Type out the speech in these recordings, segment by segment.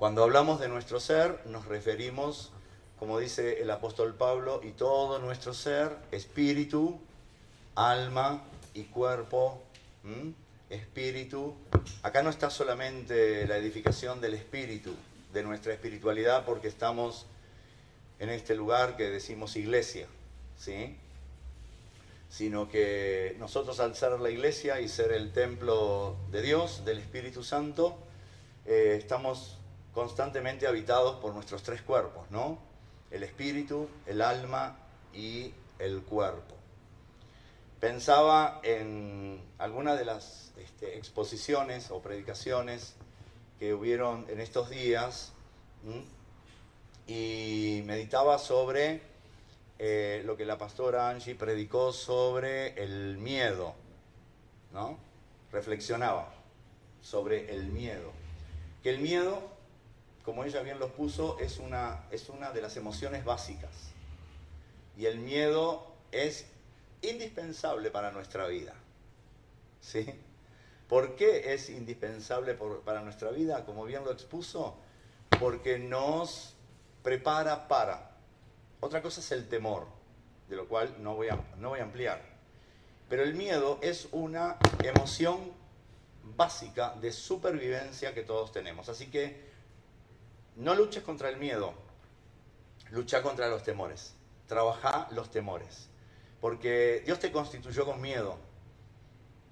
Cuando hablamos de nuestro ser, nos referimos, como dice el apóstol Pablo, y todo nuestro ser, espíritu, alma y cuerpo, espíritu. Acá no está solamente la edificación del espíritu, de nuestra espiritualidad, porque estamos en este lugar que decimos iglesia, ¿sí? Sino que nosotros al ser la iglesia y ser el templo de Dios, del Espíritu Santo, eh, estamos constantemente habitados por nuestros tres cuerpos, ¿no? El espíritu, el alma y el cuerpo. Pensaba en alguna de las este, exposiciones o predicaciones que hubieron en estos días y meditaba sobre eh, lo que la pastora Angie predicó sobre el miedo, ¿no? Reflexionaba sobre el miedo. Que el miedo, como ella bien lo puso, es una, es una de las emociones básicas. Y el miedo es indispensable para nuestra vida. ¿Sí? ¿Por qué es indispensable para nuestra vida? Como bien lo expuso, porque nos prepara para. Otra cosa es el temor, de lo cual no voy a, no voy a ampliar. Pero el miedo es una emoción básica de supervivencia que todos tenemos. Así que no luches contra el miedo, lucha contra los temores. Trabaja los temores porque Dios te constituyó con miedo.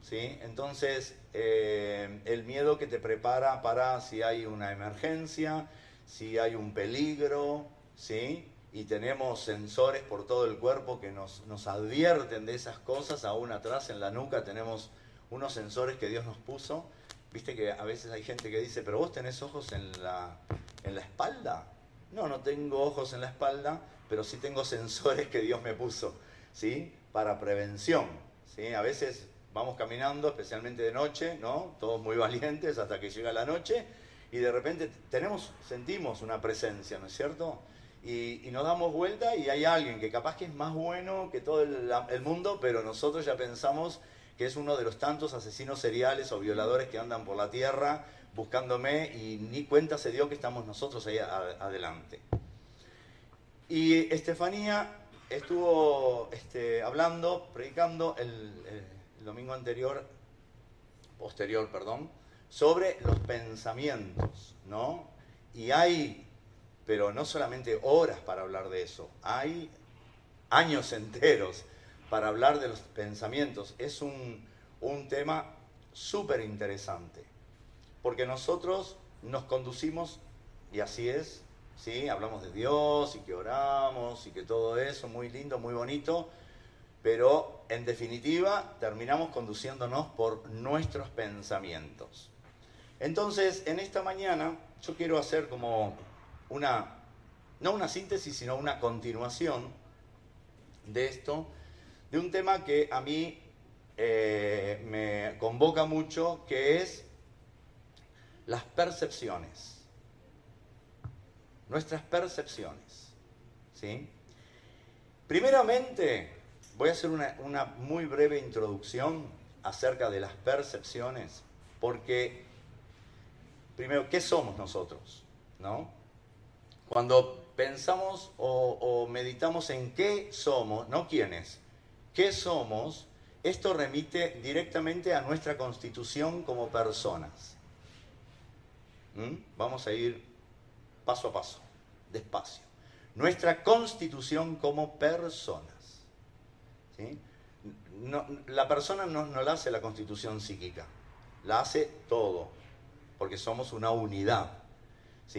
¿sí? Entonces, eh, el miedo que te prepara para si hay una emergencia, si hay un peligro, ¿sí? y tenemos sensores por todo el cuerpo que nos, nos advierten de esas cosas, aún atrás en la nuca tenemos unos sensores que Dios nos puso. Viste que a veces hay gente que dice, pero vos tenés ojos en la, en la espalda. No, no tengo ojos en la espalda, pero sí tengo sensores que Dios me puso. ¿sí? para prevención. ¿sí? A veces vamos caminando, especialmente de noche, ¿no? todos muy valientes hasta que llega la noche, y de repente tenemos, sentimos una presencia, ¿no es cierto? Y, nos damos vuelta y hay alguien que capaz que es más bueno que todo el, mundo, pero nosotros ya pensamos que es uno de los tantos asesinos seriales o violadores que andan por la tierra buscándome y ni cuenta se dio que estamos nosotros ahí adelante. Y Estefanía estuvo este, hablando, predicando el, domingo anterior, posterior, perdón, sobre los pensamientos, ¿no? Y hay, pero no solamente horas para hablar de eso, hay años enteros para hablar de los pensamientos. Es un, un tema súper interesante, porque nosotros nos conducimos, y así es, ¿sí? Hablamos de Dios y que oramos y que todo eso, muy lindo, muy bonito, pero en definitiva terminamos conduciéndonos por nuestros pensamientos. Entonces, en esta mañana yo quiero hacer como una, no una síntesis, sino una continuación de esto, de un tema que a mí eh, me convoca mucho, que es las percepciones nuestras percepciones. ¿sí? Primeramente, voy a hacer una, muy breve introducción acerca de las percepciones, porque, primero, ¿qué somos nosotros? ¿No? Cuando pensamos o, o meditamos en qué somos, no quiénes, qué somos, esto remite directamente a nuestra constitución como personas. ¿Mm? Vamos a ir paso a paso, despacio. Nuestra constitución como personas. la persona no, la hace la constitución psíquica, la hace todo, porque somos una unidad.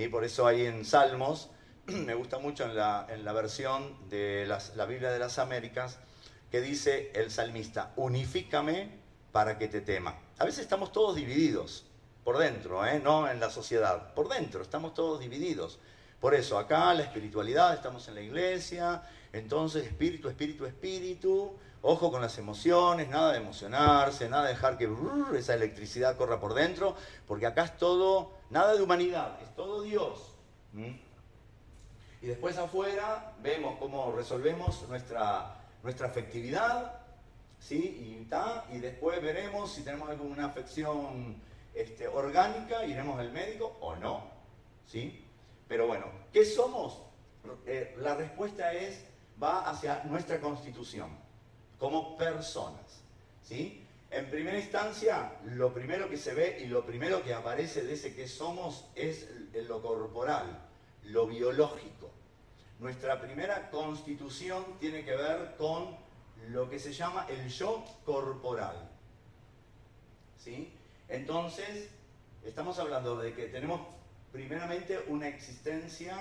Por eso hay en Salmos, me gusta mucho en la versión de la Biblia de las Américas, que dice el salmista, unifícame para que te tema. A veces estamos todos divididos por dentro, ¿eh? no en la sociedad, por dentro, estamos todos divididos. Por eso, acá la espiritualidad, estamos en la iglesia, entonces espíritu, espíritu, espíritu, ojo con las emociones, nada de emocionarse, nada de dejar que esa electricidad corra por dentro, porque acá es todo, nada de humanidad, es todo Dios. Y después afuera vemos cómo resolvemos nuestra, nuestra afectividad, ¿sí? Y, y después veremos si tenemos alguna afección este, orgánica, iremos al médico o no. ¿sí? Pero bueno, ¿qué somos? Eh, la respuesta es, va hacia nuestra constitución, como personas, ¿sí? En primera instancia, lo primero que se ve y lo primero que aparece de ese que somos es lo corporal, lo biológico. Nuestra primera constitución tiene que ver con lo que se llama el yo corporal. ¿Sí? Entonces, estamos hablando de que tenemos primeramente una existencia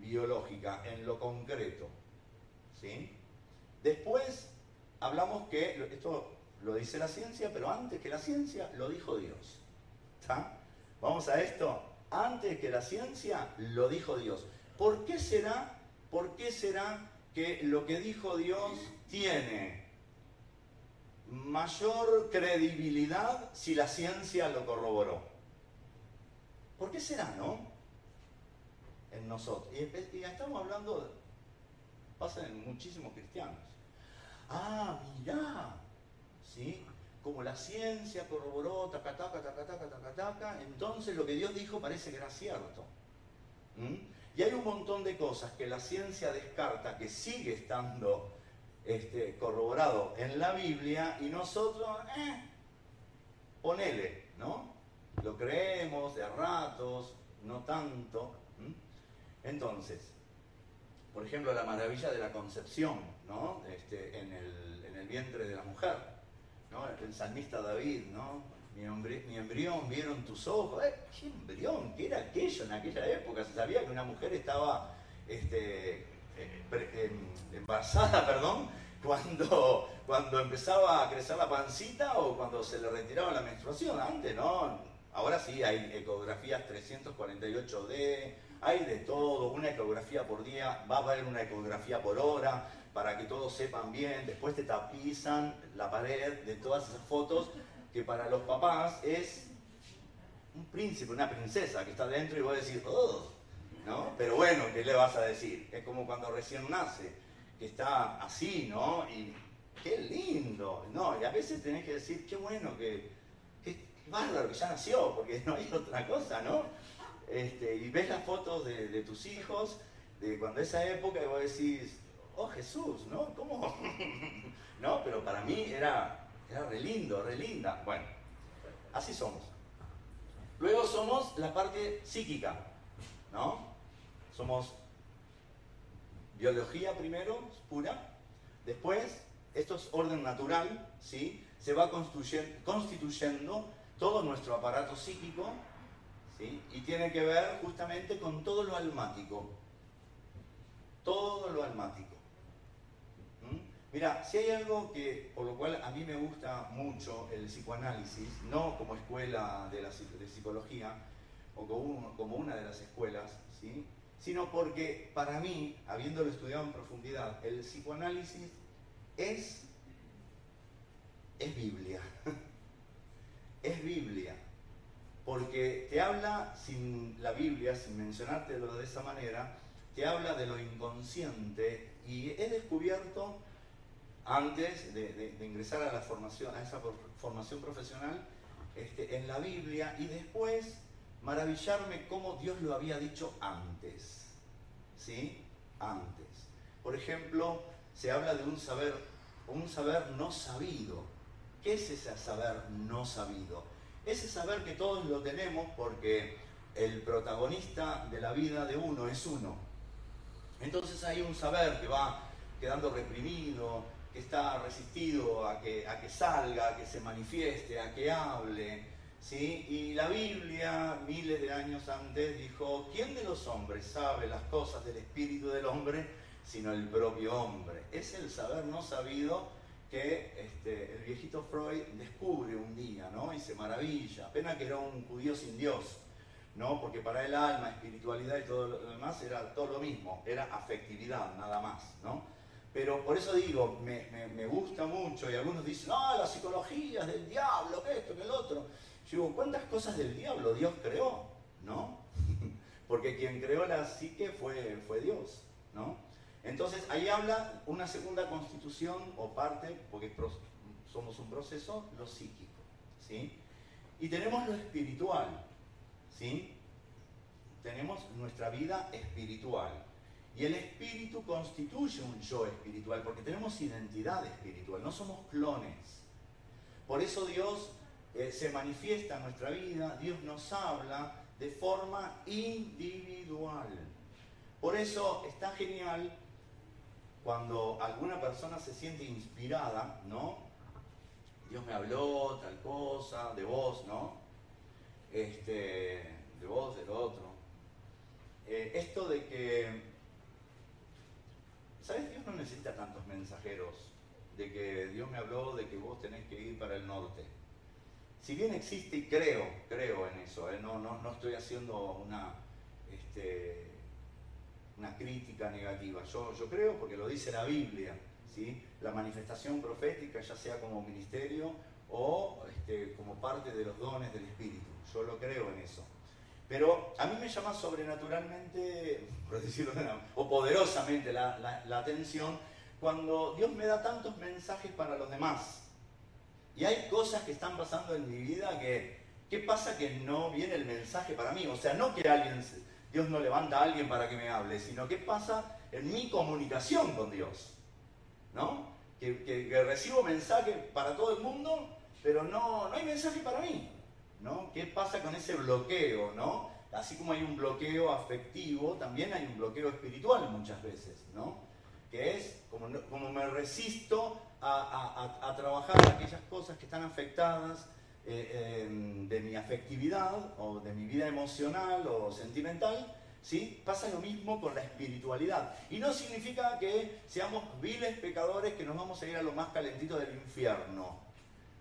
biológica en lo concreto. ¿Sí? Después hablamos que, esto lo dice la ciencia, pero antes que la ciencia lo dijo Dios. Vamos a esto. Antes que la ciencia lo dijo Dios. ¿Por qué será? ¿Por qué será que lo que dijo Dios tiene mayor credibilidad si la ciencia lo corroboró? ¿Por qué será, no? En nosotros. Y, estamos hablando, pasa en muchísimos cristianos. Ah, mirá, ¿sí? Como la ciencia corroboró, taca, taca, taca, taca, taca, taca, entonces lo que Dios dijo parece que era cierto. Y hay un montón de cosas que la ciencia descarta, que sigue estando este, corroborado en la Biblia, y nosotros, eh, ponele, ¿no? Lo creemos de ratos, no tanto. Entonces, por ejemplo, la maravilla de la concepción, ¿no? Este, en, el, en el vientre de la mujer. El salmista David, ¿no? Mi, embrión vieron tus ojos. ¿Eh? ¿Qué embrión? ¿Qué era aquello en aquella época? Se sabía que una mujer estaba este, eh, embarazada, perdón, cuando, cuando empezaba a crecer la pancita o cuando se le retiraba la menstruación. Antes, ¿no? Ahora sí hay ecografías 348D, hay de todo, una ecografía por día, va a haber una ecografía por hora, para que todos sepan bien, después te tapizan la pared de todas esas fotos que para los papás es un príncipe, una princesa que está dentro y vos decís, oh, ¿no? Pero bueno, ¿qué le vas a decir? Es como cuando recién nace, que está así, ¿no? Y qué lindo, ¿no? Y a veces tenés que decir, qué bueno, que, qué bárbaro que ya nació, porque no hay otra cosa, ¿no? Este, y ves las fotos de, de tus hijos, de cuando esa época, y vos decís, oh Jesús, ¿no? ¿Cómo? no, pero para mí era, era re lindo, re linda. Bueno, así somos. Luego somos la parte psíquica, ¿no? Somos biología primero, pura. Después, esto es orden natural, ¿sí? Se va constituyendo todo nuestro aparato psíquico, ¿sí? Y tiene que ver justamente con todo lo almático. Todo lo almático. Mira, si hay algo que, por lo cual a mí me gusta mucho el psicoanálisis, no como escuela de, psicología o como, una de las escuelas, ¿sí? sino porque para mí, habiéndolo estudiado en profundidad, el psicoanálisis es, es Biblia. es Biblia. Porque te habla sin la Biblia, sin mencionártelo de esa manera, te habla de lo inconsciente y he descubierto antes de, ingresar a, la formación, a esa formación profesional este, en la Biblia y después maravillarme cómo Dios lo había dicho antes. ¿Sí? Antes. Por ejemplo, se habla de un saber, un saber no sabido. ¿Qué es ese saber no sabido? Ese saber que todos lo tenemos porque el protagonista de la vida de uno es uno. Entonces hay un saber que va quedando reprimido, que está resistido a que, a que salga, a que se manifieste, a que hable. ¿sí? Y la Biblia, miles de años antes, dijo, ¿quién de los hombres sabe las cosas del espíritu del hombre sino el propio hombre? Es el saber no sabido que este, el viejito Freud descubre un día, ¿no? Y se maravilla. Pena que era un judío sin Dios, ¿no? Porque para el alma, espiritualidad y todo lo demás era todo lo mismo, era afectividad, nada más, ¿no? Pero por eso digo, me, gusta mucho y algunos dicen, no, la psicología es del diablo, que esto, que el otro. Yo digo, ¿cuántas cosas del diablo Dios creó? ¿No? Porque quien creó la psique fue, fue Dios, ¿no? Entonces ahí habla una segunda constitución o parte, porque somos un proceso, lo psíquico, ¿sí? Y tenemos lo espiritual, ¿sí? tenemos nuestra vida espiritual. Y el espíritu constituye un yo espiritual, porque tenemos identidad espiritual, no somos clones. Por eso Dios eh, se manifiesta en nuestra vida, Dios nos habla de forma individual. Por eso está genial cuando alguna persona se siente inspirada, ¿no? Dios me habló tal cosa, de vos, ¿no? Este, de vos, del otro. Eh, esto de que, ¿sabes? Dios no necesita tantos mensajeros de que Dios me habló de que vos tenés que ir para el norte. Si bien existe y creo, creo en eso, ¿eh? no, no, no estoy haciendo una, este, una crítica negativa. Yo, yo creo porque lo dice la Biblia, ¿sí? la manifestación profética, ya sea como ministerio o este, como parte de los dones del Espíritu. Yo lo creo en eso. Pero a mí me llama sobrenaturalmente, por decirlo de o poderosamente la, la atención cuando Dios me da tantos mensajes para los demás. Y hay cosas que están pasando en mi vida que, ¿qué pasa que no viene el mensaje para mí? O sea, no que alguien Dios no levanta a alguien para que me hable, sino qué pasa en mi comunicación con Dios. ¿No? Que, recibo mensaje para todo el mundo, pero no, no hay mensaje para mí. ¿No? ¿Qué pasa con ese bloqueo? ¿no? Así como hay un bloqueo afectivo, también hay un bloqueo espiritual muchas veces, ¿no? Que es como, me resisto a, a trabajar aquellas cosas que están afectadas eh, em, de mi afectividad o de mi vida emocional o sentimental, ¿sí? pasa lo mismo con la espiritualidad. Y no significa que seamos viles pecadores que nos vamos a ir a lo más calentito del infierno,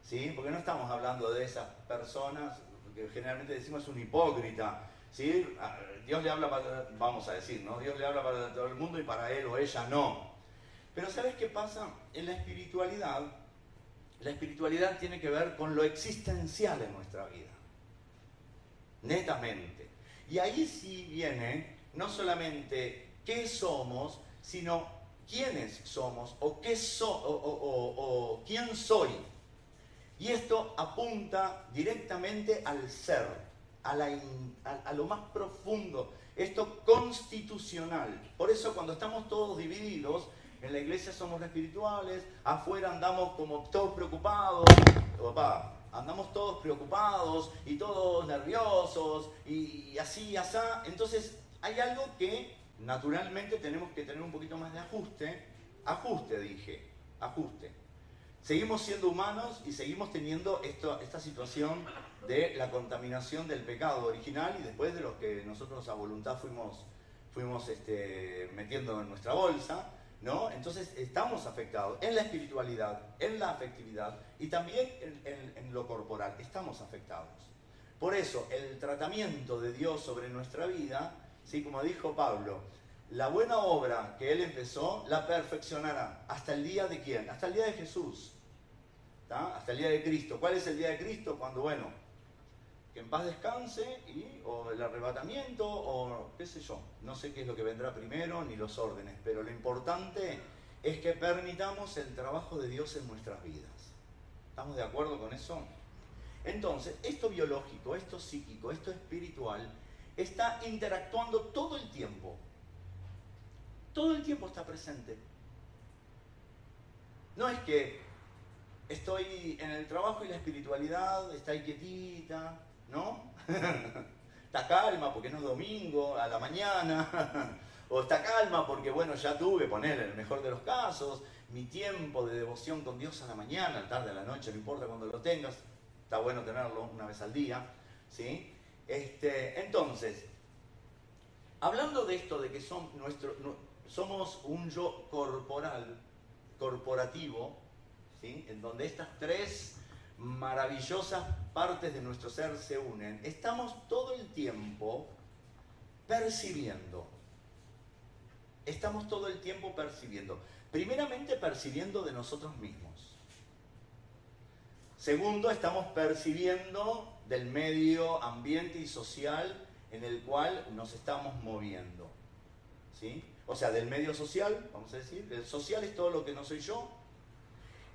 ¿sí? porque no estamos hablando de esas personas que generalmente decimos un hipócrita. ¿sí? Ah, Dios le habla para, vamos a decir, ¿no? Dios le habla para todo el mundo y para él o ella no. Pero ¿sabes qué pasa? En la espiritualidad la espiritualidad tiene que ver con lo existencial en nuestra vida. Netamente. Y ahí sí viene no solamente qué somos, sino quiénes somos o, qué o, quién soy. Y esto apunta directamente al ser, a, lo más profundo, esto constitucional. Por eso cuando estamos todos divididos, en la iglesia somos espirituales, afuera andamos como todos preocupados, andamos todos preocupados y todos nerviosos y, así y así. Entonces hay algo que naturalmente tenemos que tener un poquito más de ajuste. Ajuste, dije, ajuste. Seguimos siendo humanos y seguimos teniendo esto, esta situación de la contaminación del pecado original y después de los que nosotros a voluntad fuimos, fuimos este, metiendo en nuestra bolsa. ¿no? Entonces estamos afectados en la espiritualidad, en la afectividad y también en, lo corporal, estamos afectados. Por eso el tratamiento de Dios sobre nuestra vida, ¿sí? como dijo Pablo, la buena obra que Él empezó la perfeccionará. ¿Hasta el día de quién? Hasta el día de Jesús. Hasta el día de Cristo. ¿Cuál es el día de Cristo? Cuando, bueno, que en paz descanse, y, o el arrebatamiento, o qué sé yo, no sé qué es lo que vendrá primero, ni los órdenes, pero lo importante es que permitamos el trabajo de Dios en nuestras vidas. ¿Estamos de acuerdo con eso? Entonces, esto biológico, esto psíquico, esto espiritual, está interactuando todo el tiempo. Todo el tiempo está presente. No es que estoy en el trabajo y la espiritualidad está ahí quietita, ¿no? está calma porque no es domingo, a la mañana, o está calma porque, bueno, ya tuve, poner en el mejor de los casos, mi tiempo de devoción con Dios a la mañana, a la tarde, a la noche, no importa cuando lo tengas, está bueno tenerlo una vez al día, ¿sí? Este, entonces, hablando de esto, de que somos un yo corporal, corporativo, ¿sí? En donde estas tres maravillosas partes de nuestro ser se unen, estamos todo el tiempo percibiendo. Estamos todo el tiempo percibiendo. Primeramente percibiendo de nosotros mismos. Segundo, estamos percibiendo del medio ambiente y social en el cual nos estamos moviendo. ¿Sí? O sea, del medio social, vamos a decir, el social es todo lo que no soy yo,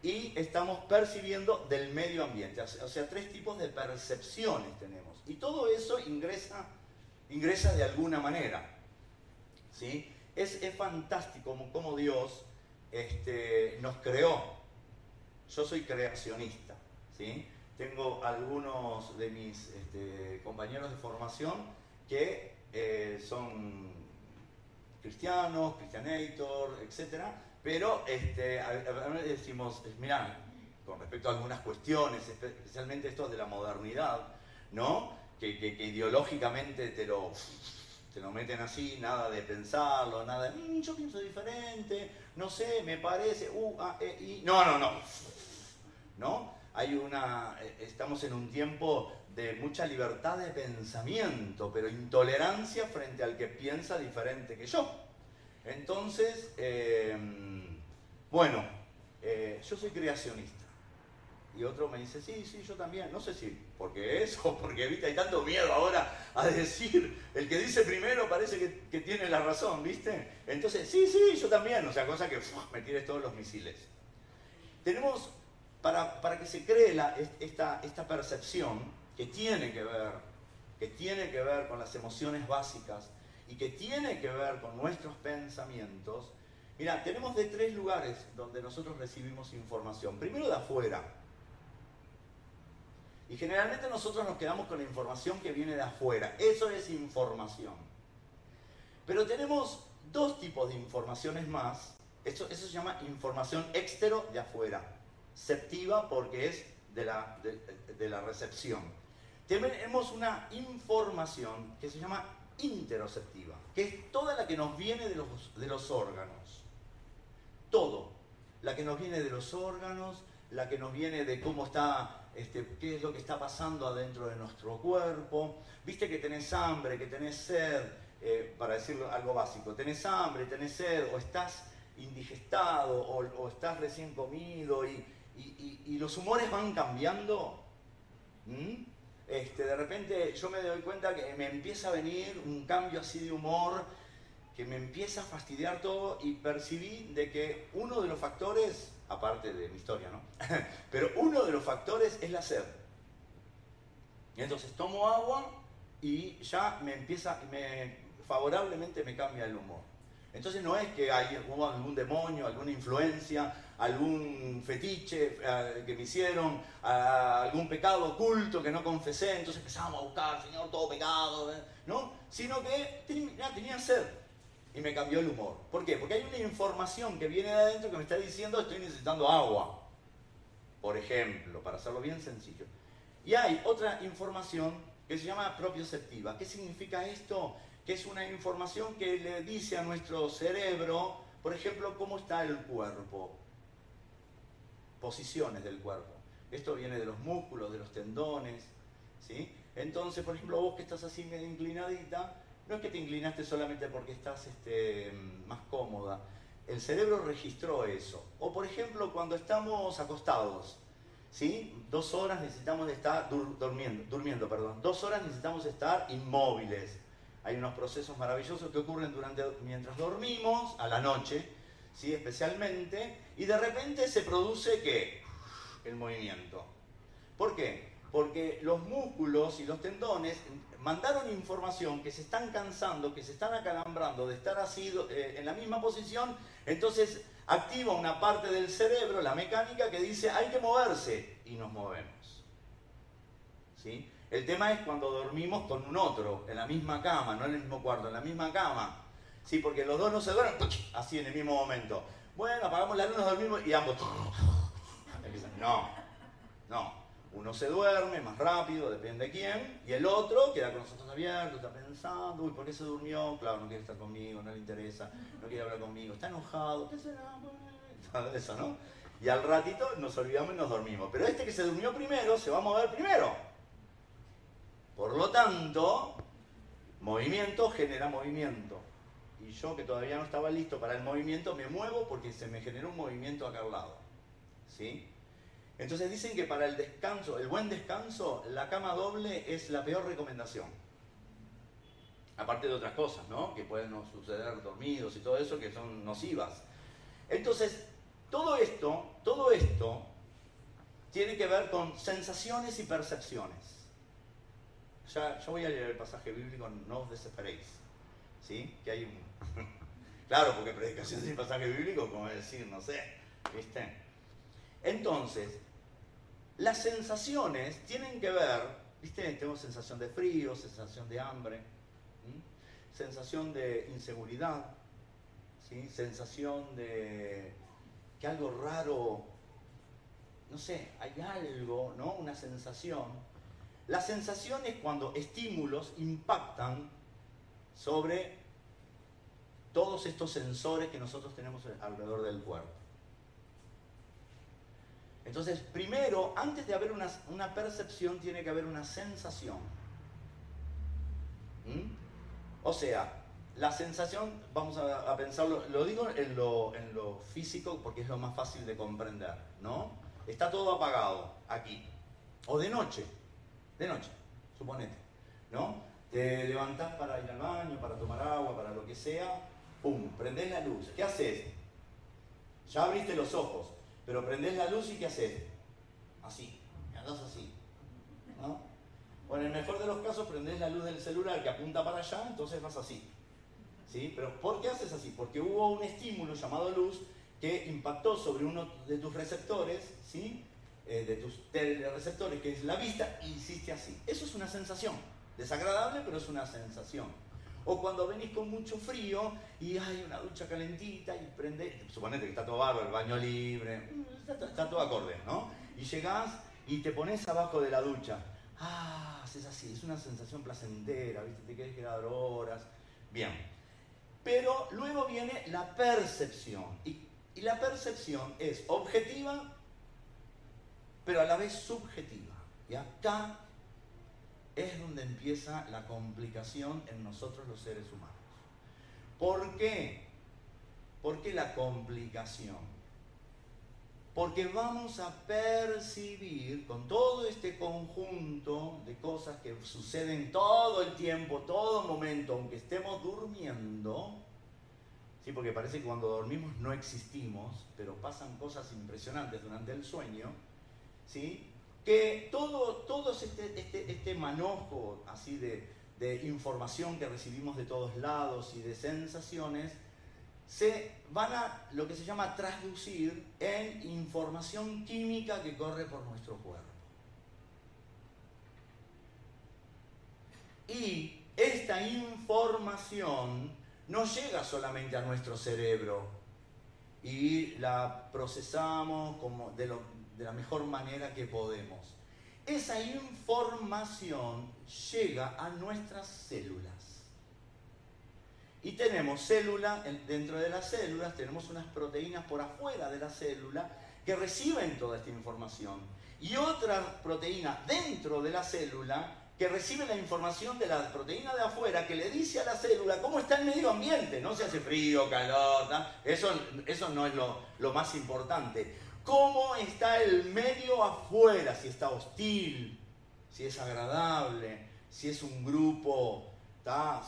y estamos percibiendo del medio ambiente. O sea, tres tipos de percepciones tenemos. Y todo eso ingresa ingresa de alguna manera. ¿sí? Es, fantástico como, Dios este, nos creó. Yo soy creacionista. ¿sí? Tengo algunos de mis este, compañeros de formación que eh, son cristianos, cristianator, etc. Pero este, a, decimos, mira, con respecto a algunas cuestiones, especialmente esto de la modernidad, ¿no? Que, ideológicamente te lo, te lo meten así, nada de pensarlo, nada de, mm, yo pienso diferente, no sé, me parece, uh, ah, eh, y... No, no, no. ¿No? Hay una, eh, estamos en un tiempo de mucha libertad de pensamiento, pero intolerancia frente al que piensa diferente que yo. Entonces, em, bueno, eh, yo soy creacionista. Y otro me dice, sí, sí, yo también. No sé si porque eso, porque ¿viste? hay tanto miedo ahora a decir, el que dice primero parece que, tiene la razón, ¿viste? Entonces, sí, sí, yo también. O sea, cosa que me tires todos los misiles. Tenemos, para, para que se cree esta, esta percepción, que tiene que ver, que tiene que ver con las emociones básicas y que tiene que ver con nuestros pensamientos, mira, tenemos de tres lugares donde nosotros recibimos información. Primero de afuera. Y generalmente nosotros nos quedamos con la información que viene de afuera. Eso es información. Pero tenemos dos tipos de informaciones más. Eso, eso se llama información extero de afuera. Septiva porque es de la, de, la recepción. Tenemos una información que se llama interoceptiva, que es toda la que nos viene de los, de los órganos. Todo. La que nos viene de los órganos, la que nos viene de cómo está este, qué es lo que está pasando adentro de nuestro cuerpo. Viste que tenés hambre, que tenés sed, eh, para decirlo algo básico, tenés hambre, tenés sed, o estás indigestado, o, estás recién comido, y, los humores van cambiando. Este, de repente yo me doy cuenta que me empieza a venir un cambio así de humor, que me empieza a fastidiar todo, y percibí de que uno de los factores aparte de mi historia, ¿no? Pero uno de los factores es la sed. Entonces tomo agua y ya me empieza, me, favorablemente me cambia el humor. Entonces no es que hay, algún demonio, alguna influencia, algún fetiche eh, que me hicieron, algún pecado oculto que no confesé, entonces empezamos a buscar, Señor, todo pecado, ¿eh? ¿no? Sino que tenía sed y me cambió el humor. ¿Por qué? Porque hay una información que viene de adentro que me está diciendo estoy necesitando agua, por ejemplo, para hacerlo bien sencillo. Y hay otra información que se llama propioceptiva. ¿Qué significa esto? Que es una información que le dice a nuestro cerebro, por ejemplo, cómo está el cuerpo, posiciones del cuerpo. Esto viene de los músculos, de los tendones, ¿sí? Entonces, por ejemplo, vos que estás así medio inclinadita, no es que te inclinaste solamente porque estás este, más cómoda. El cerebro registró eso. O por ejemplo, cuando estamos acostados, ¿sí? Dos horas necesitamos estar durmiendo, durmiendo, perdón. Dos horas necesitamos estar inmóviles. Hay unos procesos maravillosos que ocurren durante, mientras dormimos, a la noche, ¿sí? especialmente, y de repente se produce ¿qué? El movimiento. ¿Por qué? Porque los músculos y los tendones mandaron información que se están cansando, que se están acalambrando de estar así eh, en la misma posición, entonces activa una parte del cerebro, la mecánica, que dice hay que moverse y nos movemos. ¿Sí? El tema es cuando dormimos con un otro, en la misma cama, no en el mismo cuarto, en la misma cama. ¿Sí? Porque los dos no se duermen así en el mismo momento. Bueno, apagamos la luz, nos dormimos y ambos... No, no. Uno se duerme más rápido, depende de quién, y el otro queda con los ojos abiertos, está pensando, uy, ¿por qué se durmió? Claro, no quiere estar conmigo, no le interesa, no quiere hablar conmigo, está enojado, ¿qué será? Todo eso, ¿no? Y al ratito nos olvidamos y nos dormimos. Pero este que se durmió primero se va a mover primero. Por lo tanto, movimiento genera movimiento. Y yo que todavía no estaba listo para el movimiento, me muevo porque se me generó un movimiento acá al lado. ¿Sí? Entonces dicen que para el descanso, el buen descanso, la cama doble es la peor recomendación. Aparte de otras cosas, ¿no? Que pueden suceder dormidos y todo eso que son nocivas. Entonces, todo esto, todo esto tiene que ver con sensaciones y percepciones. ya, voy a leer el pasaje bíblico, no os desesperéis. ¿Sí? Que hay un... claro, porque predicación sin pasaje bíblico, como decir, no sé, ¿viste? Entonces, las sensaciones tienen que ver, ¿viste? Tengo sensación de frío, sensación de hambre, sensación de inseguridad, ¿sí? sensación de que algo raro, no sé, hay algo, ¿no? Una sensación. La sensación es cuando estímulos impactan sobre todos estos sensores que nosotros tenemos alrededor del cuerpo. Entonces, primero, antes de haber una, percepción, tiene que haber una sensación. ¿Mm? O sea, la sensación, vamos a, pensarlo, lo digo en lo, físico porque es lo más fácil de comprender, ¿no? Está todo apagado aquí. O de noche, de noche, suponete, ¿no? Te levantás para ir al baño, para tomar agua, para lo que sea, ¡pum! Prendés la luz. ¿Qué haces? Ya abriste los ojos, pero prendés la luz y ¿qué haces? Así, andás así, ¿no? Bueno, en el mejor de los casos prendés la luz del celular que apunta para allá, entonces vas así. ¿Sí? Pero ¿por qué haces así? Porque hubo un estímulo llamado luz que impactó sobre uno de tus receptores, ¿sí? Eh, de tus receptores, que es la vista, y hiciste así. Eso es una sensación. Desagradable, pero es una sensación. O cuando venís con mucho frío y hay una ducha calentita y prende, suponete que está todo barro, el baño libre, está, está todo acorde, ¿no? Y llegás y te pones abajo de la ducha. Ah, es así, es una sensación placentera, ¿viste? Te quieres quedar horas. Bien. Pero luego viene la percepción. Y, y la percepción es objetiva, pero a la vez subjetiva. Y acá es donde empieza la complicación en nosotros los seres humanos. ¿Por qué? ¿Por qué la complicación? Porque vamos a percibir con todo este conjunto de cosas que suceden todo el tiempo, todo momento, aunque estemos durmiendo, ¿sí? porque parece que cuando dormimos no existimos, pero pasan cosas impresionantes durante el sueño, ¿sí? Que todo, todo este, este, este manojo así de, de información que recibimos de todos lados y de sensaciones, se van a lo que se llama traducir en información química que corre por nuestro cuerpo. Y esta información no llega solamente a nuestro cerebro y la procesamos como de, de la mejor manera que podemos. Esa información llega a nuestras células. Y tenemos célula, dentro de las células tenemos unas proteínas por afuera de la célula que reciben toda esta información. Y otra proteína dentro de la célula que recibe la información de la proteína de afuera que le dice a la célula cómo está el medio ambiente, no si hace frío, calor, eso, eso no es lo, lo más importante. Cómo está el medio afuera, si está hostil, si es agradable, si es un grupo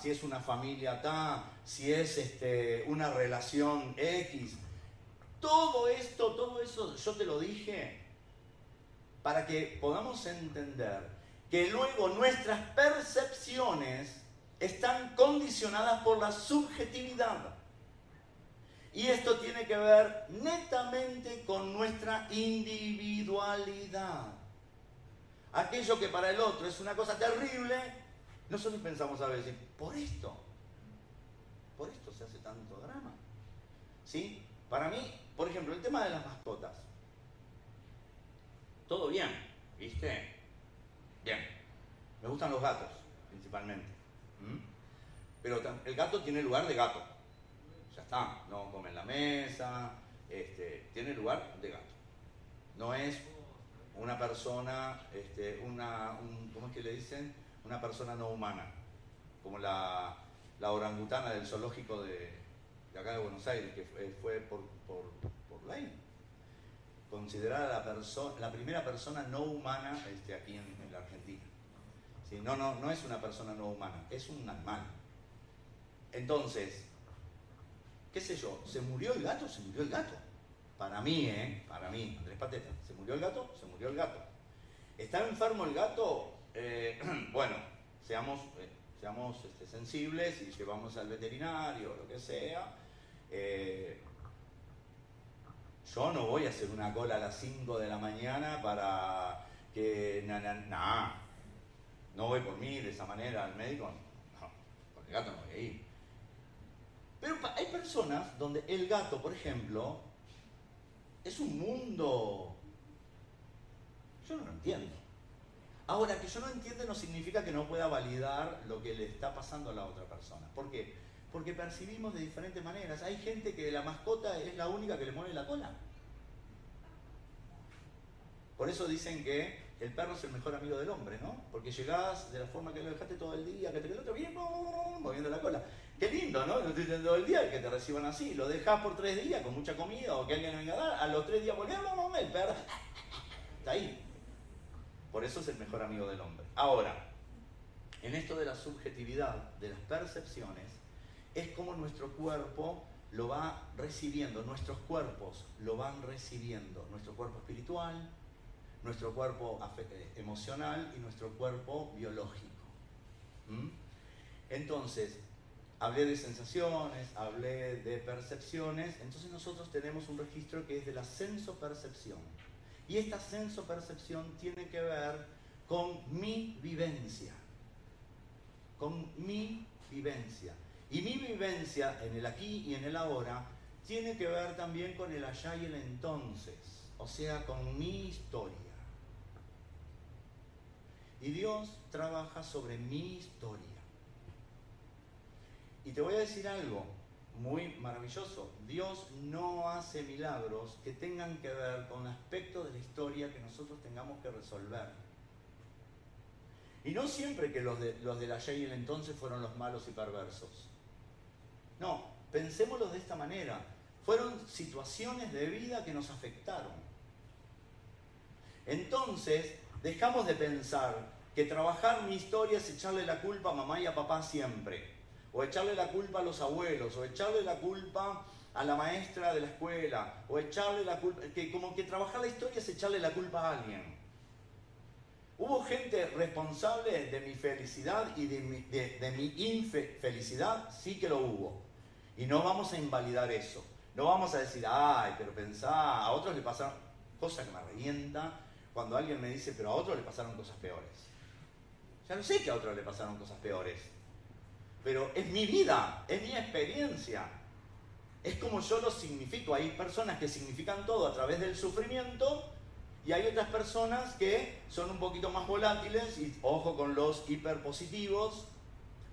si es una familia ta, si es este, una relación X. Todo esto, todo eso yo te lo dije para que podamos entender que luego nuestras percepciones están condicionadas por la subjetividad. Y esto tiene que ver netamente con nuestra individualidad. Aquello que para el otro es una cosa terrible, nosotros pensamos a veces, por esto, por esto se hace tanto drama. ¿Sí? Para mí, por ejemplo, el tema de las mascotas. Todo bien, ¿viste? Bien. Me gustan los gatos, principalmente. Pero el gato tiene lugar de gato. Ya está, no come en la mesa, este, tiene lugar de gato. No es una persona, este, una, ¿cómo es que le dicen? una persona no humana, como la, orangutana del zoológico de, acá de Buenos Aires, que fue, por, por, ley. Considerada la, la primera persona no humana este, aquí en, la Argentina. ¿Sí? No, no, no es una persona no humana, es un animal. Entonces, qué sé yo, ¿se murió el gato? Se murió el gato. Para mí, ¿eh? Para mí, Andrés Pateta. ¿Se murió el gato? Se murió el gato. ¿Está enfermo el gato? Eh, bueno, seamos, eh, seamos este, sensibles y llevamos al veterinario o lo que sea. Eh, yo no voy a hacer una cola a las 5 de la mañana para que... Nah, no voy por mí de esa manera al médico. No, con el gato no voy a ir. Pero hay personas donde el gato, por ejemplo, es un mundo... Yo no lo entiendo. Ahora, que yo no entienda no significa que no pueda validar lo que le está pasando a la otra persona. ¿Por qué? Porque percibimos de diferentes maneras. Hay gente que la mascota es la única que le mueve la cola. Por eso dicen que el perro es el mejor amigo del hombre, ¿no? Porque llegás de la forma que lo dejaste todo el día, que te quedó bien moviendo la cola. Qué lindo, ¿no? todo el día que te reciban así. Lo dejas por tres días con mucha comida o que alguien venga a dar. A los tres días volvemos, el perro está ahí. Por eso es el mejor amigo del hombre. Ahora, en esto de la subjetividad, de las percepciones, es como nuestro cuerpo lo va recibiendo, nuestros cuerpos lo van recibiendo, nuestro cuerpo espiritual, nuestro cuerpo eh, emocional y nuestro cuerpo biológico. ¿Mm? Entonces, hablé de sensaciones, hablé de percepciones, entonces nosotros tenemos un registro que es de la sensopercepción. Y esta sensopercepción tiene que ver con mi vivencia, con mi vivencia. Y mi vivencia en el aquí y en el ahora tiene que ver también con el allá y el entonces, o sea, con mi historia. Y Dios trabaja sobre mi historia. Y te voy a decir algo muy maravilloso. Dios no hace milagros que tengan que ver con aspectos de la historia que nosotros tengamos que resolver. Y no siempre que los de, los de la y el entonces fueron los malos y perversos. No, pensémoslo de esta manera. Fueron situaciones de vida que nos afectaron. Entonces, dejamos de pensar que trabajar mi historia es echarle la culpa a mamá y a papá siempre, o echarle la culpa a los abuelos, o echarle la culpa a la maestra de la escuela, o echarle la culpa, que como que trabajar la historia es echarle la culpa a alguien. Hubo gente responsable de mi felicidad y de mi, de, mi infelicidad, sí que lo hubo. Y no vamos a invalidar eso. No vamos a decir, ay, pero pensá, a otros le pasaron, cosa que me revienta, cuando alguien me dice, pero a otros le pasaron cosas peores. Ya no sé que a otros le pasaron cosas peores. Pero es mi vida, es mi experiencia. Es como yo lo significo. Hay personas que significan todo a través del sufrimiento y hay otras personas que son un poquito más volátiles y ojo con los hiperpositivos,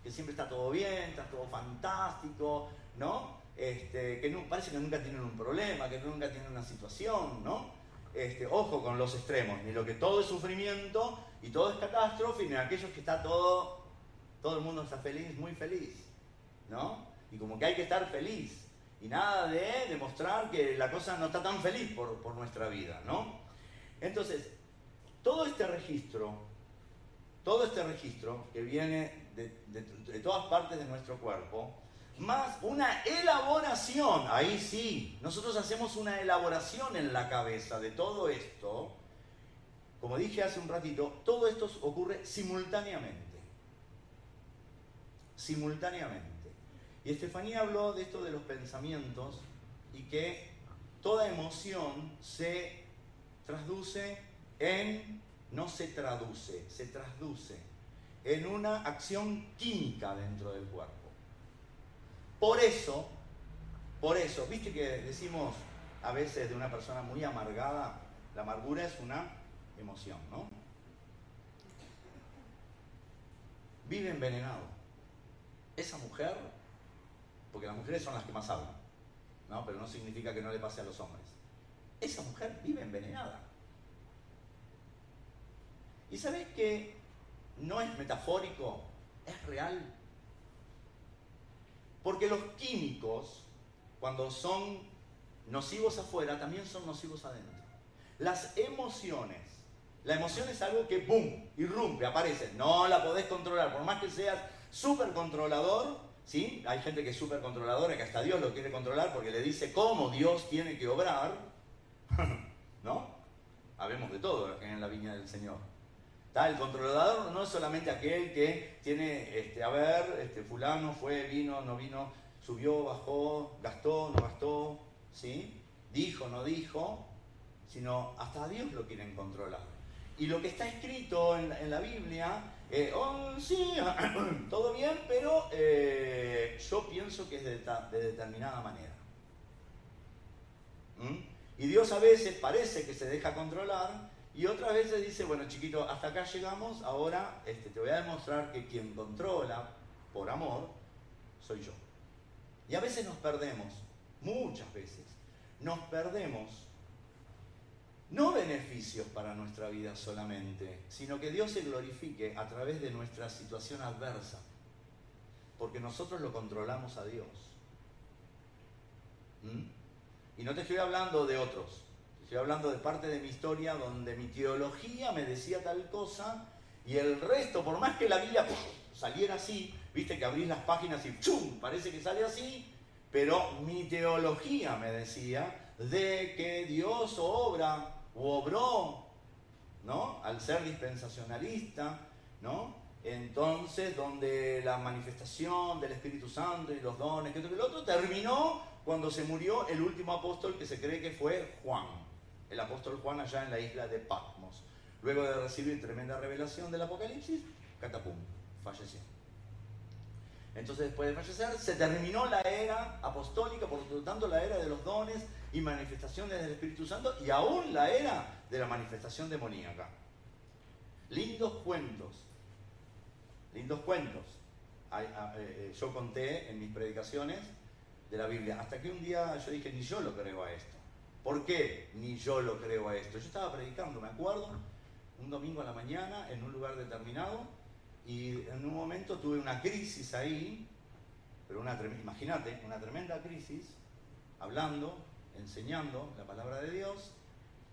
que siempre está todo bien, está todo fantástico, ¿no? Este, que parece que nunca tienen un problema, que nunca tienen una situación, ¿no? Este, ojo con los extremos, ni lo que todo es sufrimiento y todo es catástrofe, ni aquellos que está todo, todo el mundo está feliz, muy feliz, ¿no? Y como que hay que estar feliz, y nada de demostrar que la cosa no está tan feliz por, nuestra vida, ¿no? Entonces, todo este registro, todo este registro que viene de todas partes de nuestro cuerpo, más una elaboración, ahí sí, nosotros hacemos una elaboración en la cabeza de todo esto, como dije hace un ratito, todo esto ocurre simultáneamente, simultáneamente. Y Estefanía habló de esto de los pensamientos y que toda emoción se traduce en, no se traduce, se traduce en una acción química dentro del cuerpo. Por eso, por eso, viste que decimos a veces de una persona muy amargada, la amargura es una emoción, ¿no? Vive envenenado. Esa mujer, porque las mujeres son las que más hablan, ¿no? Pero no significa que no le pase a los hombres. Esa mujer vive envenenada. Y sabes que no es metafórico, es real. Porque los químicos, cuando son nocivos afuera, también son nocivos adentro. Las emociones. La emoción es algo que, ¡boom!, irrumpe, aparece. No la podés controlar. Por más que seas súper controlador, ¿sí? Hay gente que es súper controladora, que hasta Dios lo quiere controlar porque le dice cómo Dios tiene que obrar. ¿No? Habemos de todo en la viña del Señor. El controlador no es solamente aquel que tiene, este, a ver, este, fulano fue, vino, no vino, subió, bajó, gastó, no gastó, ¿sí? Dijo, no dijo, sino hasta Dios lo quieren controlar. Y lo que está escrito en, la Biblia, eh, oh, sí, todo bien, pero eh, yo pienso que es de, determinada manera. ¿Mm? Y Dios a veces parece que se deja controlar y otras veces dice, bueno chiquito, hasta acá llegamos, ahora este, te voy a demostrar que quien controla por amor soy yo. Y a veces nos perdemos, muchas veces, nos perdemos no beneficios para nuestra vida solamente, sino que Dios se glorifique a través de nuestra situación adversa, porque nosotros lo controlamos a Dios. ¿Mm? Y no te estoy hablando de otros, estoy hablando de parte de mi historia donde mi teología me decía tal cosa y el resto, por más que la Biblia saliera así, viste que abrís las páginas y ¡chum! parece que sale así, pero mi teología me decía de que Dios obra obró, ¿no? Al ser dispensacionalista, ¿no? Entonces, donde la manifestación del Espíritu Santo y los dones, que el otro, terminó cuando se murió el último apóstol que se cree que fue Juan, el apóstol Juan allá en la isla de Patmos. Luego de recibir tremenda revelación del Apocalipsis, catapum, falleció. Entonces, después de fallecer, se terminó la era apostólica, por lo tanto, la era de los dones y manifestaciones del Espíritu Santo y aún la era de la manifestación demoníaca. Lindos cuentos, lindos cuentos. Eh, eh, yo conté en mis predicaciones de la Biblia, hasta que un día yo dije, ni yo lo creo a esto. ¿Por qué ni yo lo creo a esto? Yo estaba predicando, me acuerdo, un domingo a la mañana en un lugar determinado y en un momento tuve una crisis ahí, pero una imagínate, una tremenda crisis, hablando, enseñando la palabra de Dios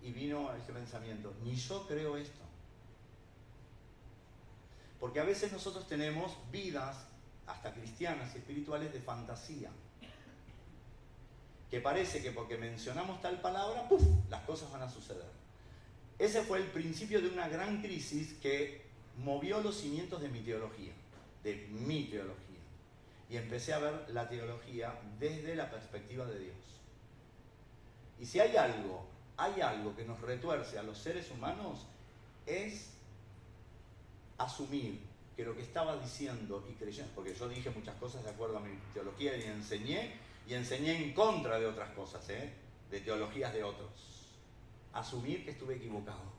y vino este pensamiento, ni yo creo esto. Porque a veces nosotros tenemos vidas, hasta cristianas y espirituales, de fantasía. Que parece que porque mencionamos tal palabra, ¡puf!, las cosas van a suceder. Ese fue el principio de una gran crisis que movió los cimientos de mi teología, de mi teología. Y empecé a ver la teología desde la perspectiva de Dios. Y si hay algo, hay algo que nos retuerce a los seres humanos, es asumir que lo que estaba diciendo y creyendo, porque yo dije muchas cosas de acuerdo a mi teología y enseñé, y enseñé en contra de otras cosas, ¿eh? de teologías de otros. Asumir que estuve equivocado.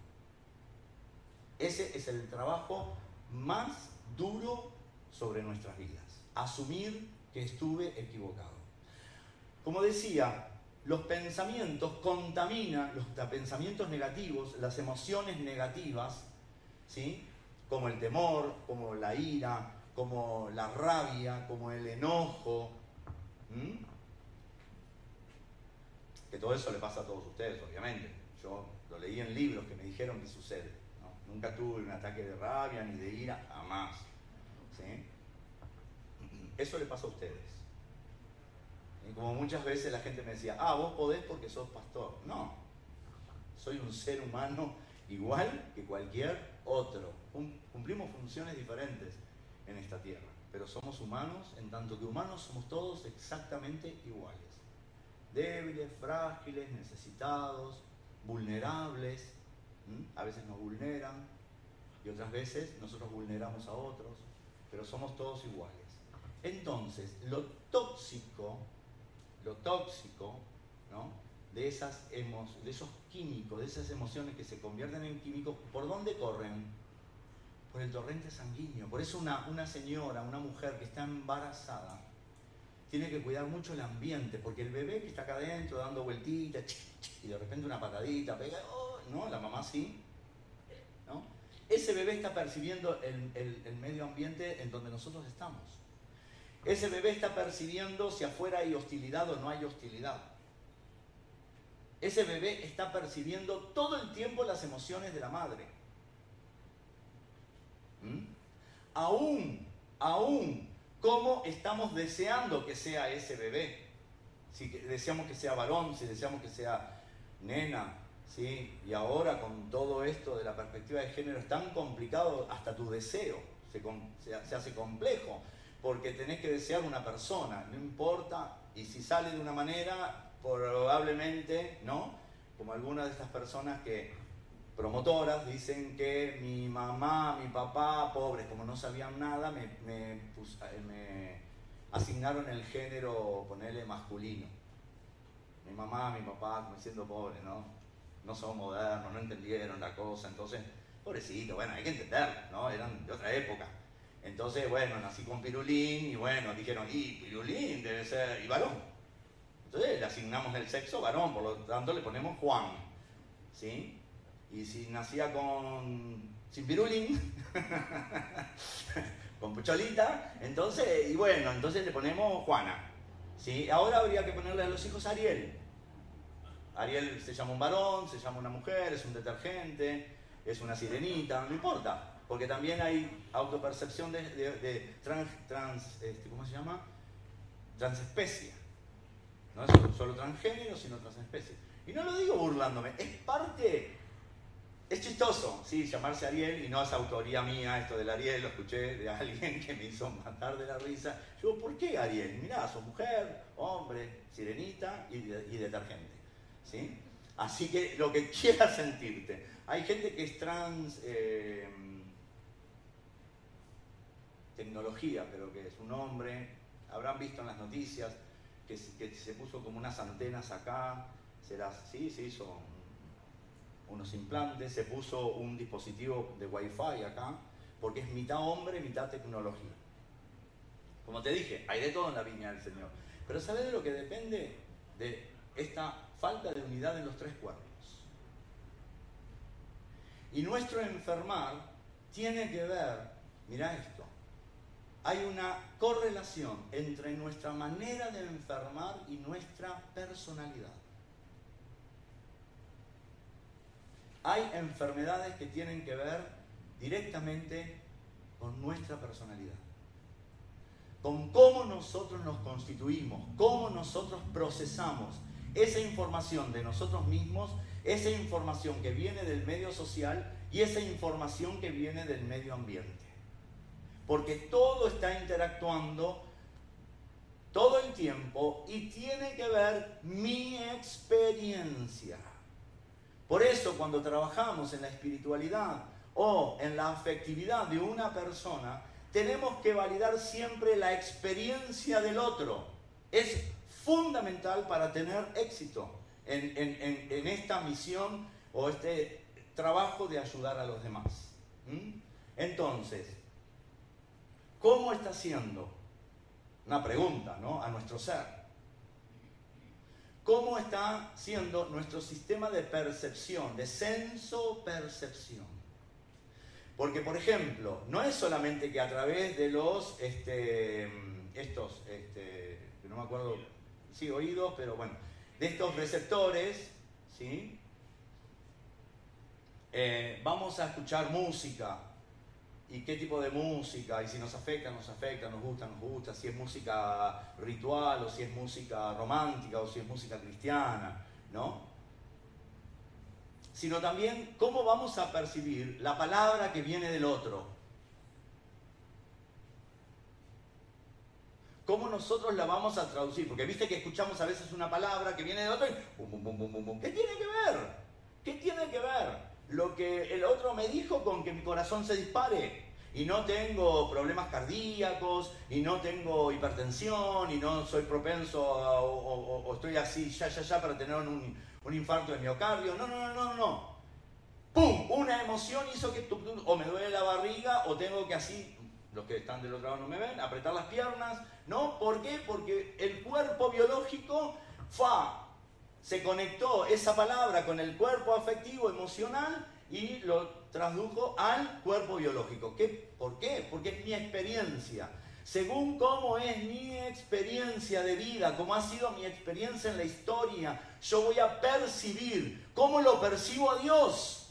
Ese es el trabajo más duro sobre nuestras vidas. Asumir que estuve equivocado. Como decía, los pensamientos contaminan, los pensamientos negativos, las emociones negativas, ¿sí? como el temor, como la ira, como la rabia, como el enojo. Que todo eso le pasa a todos ustedes, obviamente. Yo lo leí en libros que me dijeron que sucede. Nunca tuve un ataque de rabia ni de ira, jamás. ¿sí? Eso le pasa a ustedes. Y como muchas veces la gente me decía, ah, vos podés porque sos pastor. No, soy un ser humano igual que cualquier otro. Cumplimos funciones diferentes en esta tierra, pero somos humanos, en tanto que humanos somos todos exactamente iguales. Débiles, frágiles, necesitados, vulnerables. A veces nos vulneran y otras veces nosotros vulneramos a otros, pero somos todos iguales. Entonces, lo tóxico lo tóxico, ¿no? de, esas de esos químicos, de esas emociones que se convierten en químicos, ¿por dónde corren? Por el torrente sanguíneo. Por eso una, una señora, una mujer que está embarazada, tiene que cuidar mucho el ambiente, porque el bebé que está acá adentro dando vueltitas, y de repente una patadita, pega, ¿no? La mamá sí. ¿no? Ese bebé está percibiendo el medio ambiente en donde nosotros estamos. Ese bebé está percibiendo si afuera hay hostilidad o no hay hostilidad. Ese bebé está percibiendo todo el tiempo las emociones de la madre. ¿Mm? Aún, aún, cómo estamos deseando que sea ese bebé. Si deseamos que sea varón, si deseamos que sea nena, ¿sí? Y ahora con todo esto de la perspectiva de género es tan complicado, hasta tu deseo se, hace complejo, porque tenés que desear una persona, no importa, y si sale de una manera, probablemente, ¿no? Como algunas de estas personas que, promotoras, dicen que mi mamá, mi papá, pobres, como no sabían nada, me, me, eh, asignaron el género, ponerle masculino. Mi mamá, mi papá, como siendo pobres, ¿no? No son modernos, no entendieron la cosa, entonces, pobrecito, bueno, hay que entenderlo, ¿no? Eran de otra época. Entonces, bueno, nací con pirulín y bueno, dijeron, y pirulín debe ser, y varón. Entonces le asignamos el sexo varón, por lo tanto le ponemos Juan, ¿sí? Y si nacía con, sin pirulín, con pucholita, entonces, y bueno, entonces le ponemos Juana. ¿sí? Ahora habría que ponerle a los hijos Ariel. Ariel se llama un varón, se llama una mujer, es un detergente, es una sirenita, no importa, porque también hay autopercepción de, trans, este, ¿cómo se llama? Transespecie. No es solo transgénero, sino transespecie. Y no lo digo burlándome, es parte es chistoso, sí, llamarse Ariel y no es autoría mía esto del Ariel, lo escuché de alguien que me hizo matar de la risa. Yo, ¿por qué Ariel? Mirá, sos mujer, hombre, sirenita y, detergente. ¿Sí? Así que lo que quieras sentirte. Hay gente que es trans eh, tecnología, pero que es un hombre. Habrán visto en las noticias que, se puso como unas antenas acá. Será, sí, sí, son unos implantes, se puso un dispositivo de Wi-Fi acá, porque es mitad hombre, mitad tecnología. Como te dije, hay de todo en la viña del Señor. Pero ¿sabes de lo que depende? De esta falta de unidad en los tres cuerpos. Y nuestro enfermar tiene que ver, mira esto, hay una correlación entre nuestra manera de enfermar y nuestra personalidad. Hay enfermedades que tienen que ver directamente con nuestra personalidad, con cómo nosotros nos constituimos, cómo nosotros procesamos esa información de nosotros mismos, esa información que viene del medio social y esa información que viene del medio ambiente. Porque todo está interactuando todo el tiempo y tiene que ver mi experiencia. Por eso cuando trabajamos en la espiritualidad o en la afectividad de una persona, tenemos que validar siempre la experiencia del otro. Es fundamental para tener éxito en, esta misión o este trabajo de ayudar a los demás. Entonces, ¿cómo está siendo? Una pregunta, ¿no? A nuestro ser cómo está siendo nuestro sistema de percepción, de senso-percepción. Porque, por ejemplo, no es solamente que a través de los, este, estos, este, no me acuerdo, sí, oídos, pero bueno, de estos receptores, ¿sí? Eh, vamos a escuchar música, y qué tipo de música, y si nos afecta, nos afecta, nos gusta, nos gusta, si es música ritual o si es música romántica o si es música cristiana, ¿no? Sino también cómo vamos a percibir la palabra que viene del otro. ¿Cómo nosotros la vamos a traducir? Porque viste que escuchamos a veces una palabra que viene de otro y ¿Qué tiene que ver? ¿Qué tiene que ver? lo que el otro me dijo con que mi corazón se dispare. Y no tengo problemas cardíacos, y no tengo hipertensión, y no soy propenso o, estoy así ya, ya, ya para tener un, un infarto de miocardio. No, no, no, no, no. ¡Pum! Una emoción hizo que o me duele la barriga o tengo que así, los que están del otro lado no me ven, apretar las piernas. ¿No? ¿Por qué? Porque el cuerpo biológico fa, se conectó esa palabra con el cuerpo afectivo, emocional y lo tradujo al cuerpo biológico. ¿Qué? ¿Por qué? Porque es mi experiencia. Según cómo es mi experiencia de vida, cómo ha sido mi experiencia en la historia, yo voy a percibir cómo lo percibo a Dios.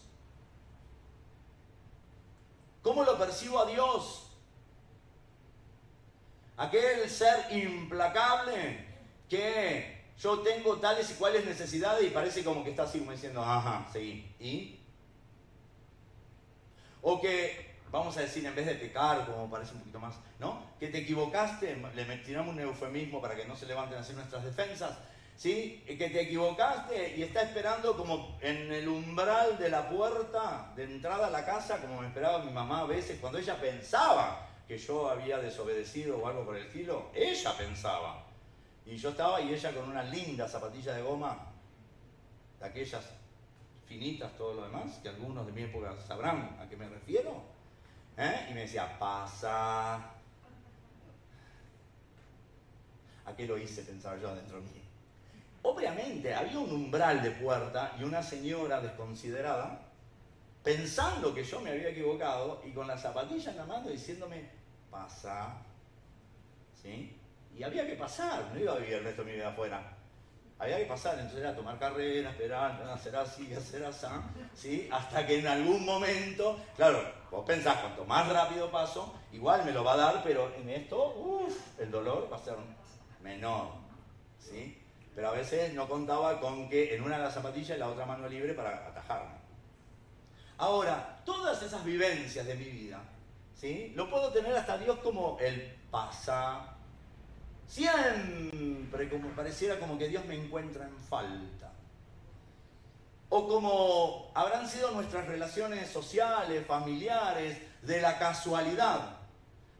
¿Cómo lo percibo a Dios? Aquel ser implacable que yo tengo tales y cuales necesidades y parece como que está así como diciendo, ajá, seguí. ¿Y? O que, vamos a decir, en vez de pecar, como parece un poquito más, ¿no? Que te equivocaste, le tiramos un eufemismo para que no se levanten así nuestras defensas, ¿sí? Que te equivocaste y está esperando como en el umbral de la puerta de entrada a la casa, como me esperaba mi mamá a veces, cuando ella pensaba que yo había desobedecido o algo por el estilo, ella pensaba. Y yo estaba y ella con una linda zapatilla de goma, de aquellas finitas, todo lo demás, que algunos de mi época sabrán a qué me refiero. ¿eh? Y me decía, pasa. ¿A qué lo hice? Pensaba yo adentro de mí. Obviamente había un umbral de puerta y una señora desconsiderada pensando que yo me había equivocado y con la zapatilla en la mano diciéndome, pasa. ¿Sí? Y había que pasar, no iba a vivir el resto de mi vida afuera. Había que pasar, entonces era tomar carrera, esperar, hacer así, hacer así, ¿sí? Hasta que en algún momento, claro, vos pensás, cuanto más rápido paso, igual me lo va a dar, pero en esto, uff, el dolor va a ser menor, ¿sí? Pero a veces no contaba con que en una de las zapatillas y la otra mano libre para atajarme. Ahora, todas esas vivencias de mi vida, ¿sí? Lo puedo tener hasta Dios como el pasa. Siempre como pareciera como que Dios me encuentra en falta. O como habrán sido nuestras relaciones sociales, familiares, de la casualidad,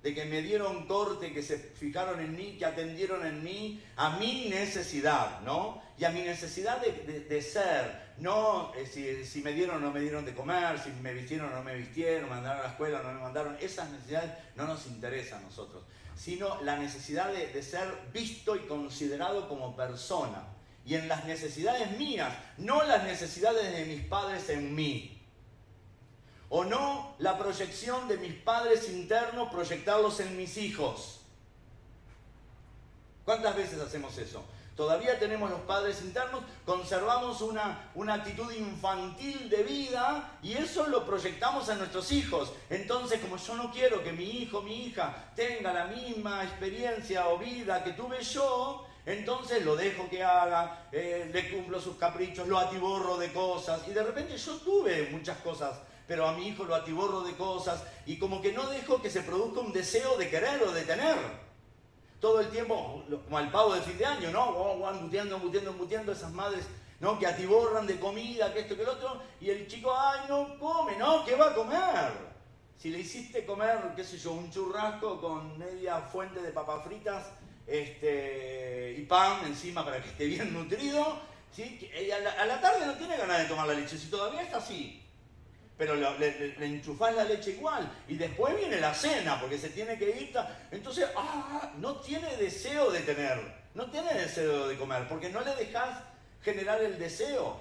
de que me dieron corte, que se fijaron en mí, que atendieron en mí, a mi necesidad, ¿no? Y a mi necesidad de, ser, no eh, si, me dieron o no me dieron de comer, si me vistieron o no me vistieron, mandaron a la escuela o no me mandaron, esas necesidades no nos interesan a nosotros, sino la necesidad de ser visto y considerado como persona. Y en las necesidades mías, no las necesidades de mis padres en mí. O no la proyección de mis padres internos, proyectarlos en mis hijos. ¿Cuántas veces hacemos eso? Todavía tenemos los padres internos, conservamos una, una, actitud infantil de vida y eso lo proyectamos a nuestros hijos. Entonces, como yo no quiero que mi hijo, mi hija tenga la misma experiencia o vida que tuve yo, entonces lo dejo que haga, eh, le cumplo sus caprichos, lo atiborro de cosas y de repente yo tuve muchas cosas pero a mi hijo lo atiborro de cosas y como que no dejo que se produzca un deseo de querer o de tener. Todo el tiempo, como al pavo de fin de año, ¿no? Oh, embutiendo, embutiendo, embutiendo esas madres, ¿no? Que atiborran de comida, que esto, que el otro, y el chico, ay, no come, ¿no? ¿Qué va a comer? Si le hiciste comer, qué sé yo, un churrasco con media fuente de papas fritas este, y pan encima para que esté bien nutrido, ¿sí? a, la, a la tarde no tiene ganas de tomar la leche, si todavía está así pero le, le, enchufás la leche igual. Y después viene la cena, porque se tiene que ir. Entonces, ah, no tiene deseo de tener, no tiene deseo de comer, porque no le dejas generar el deseo.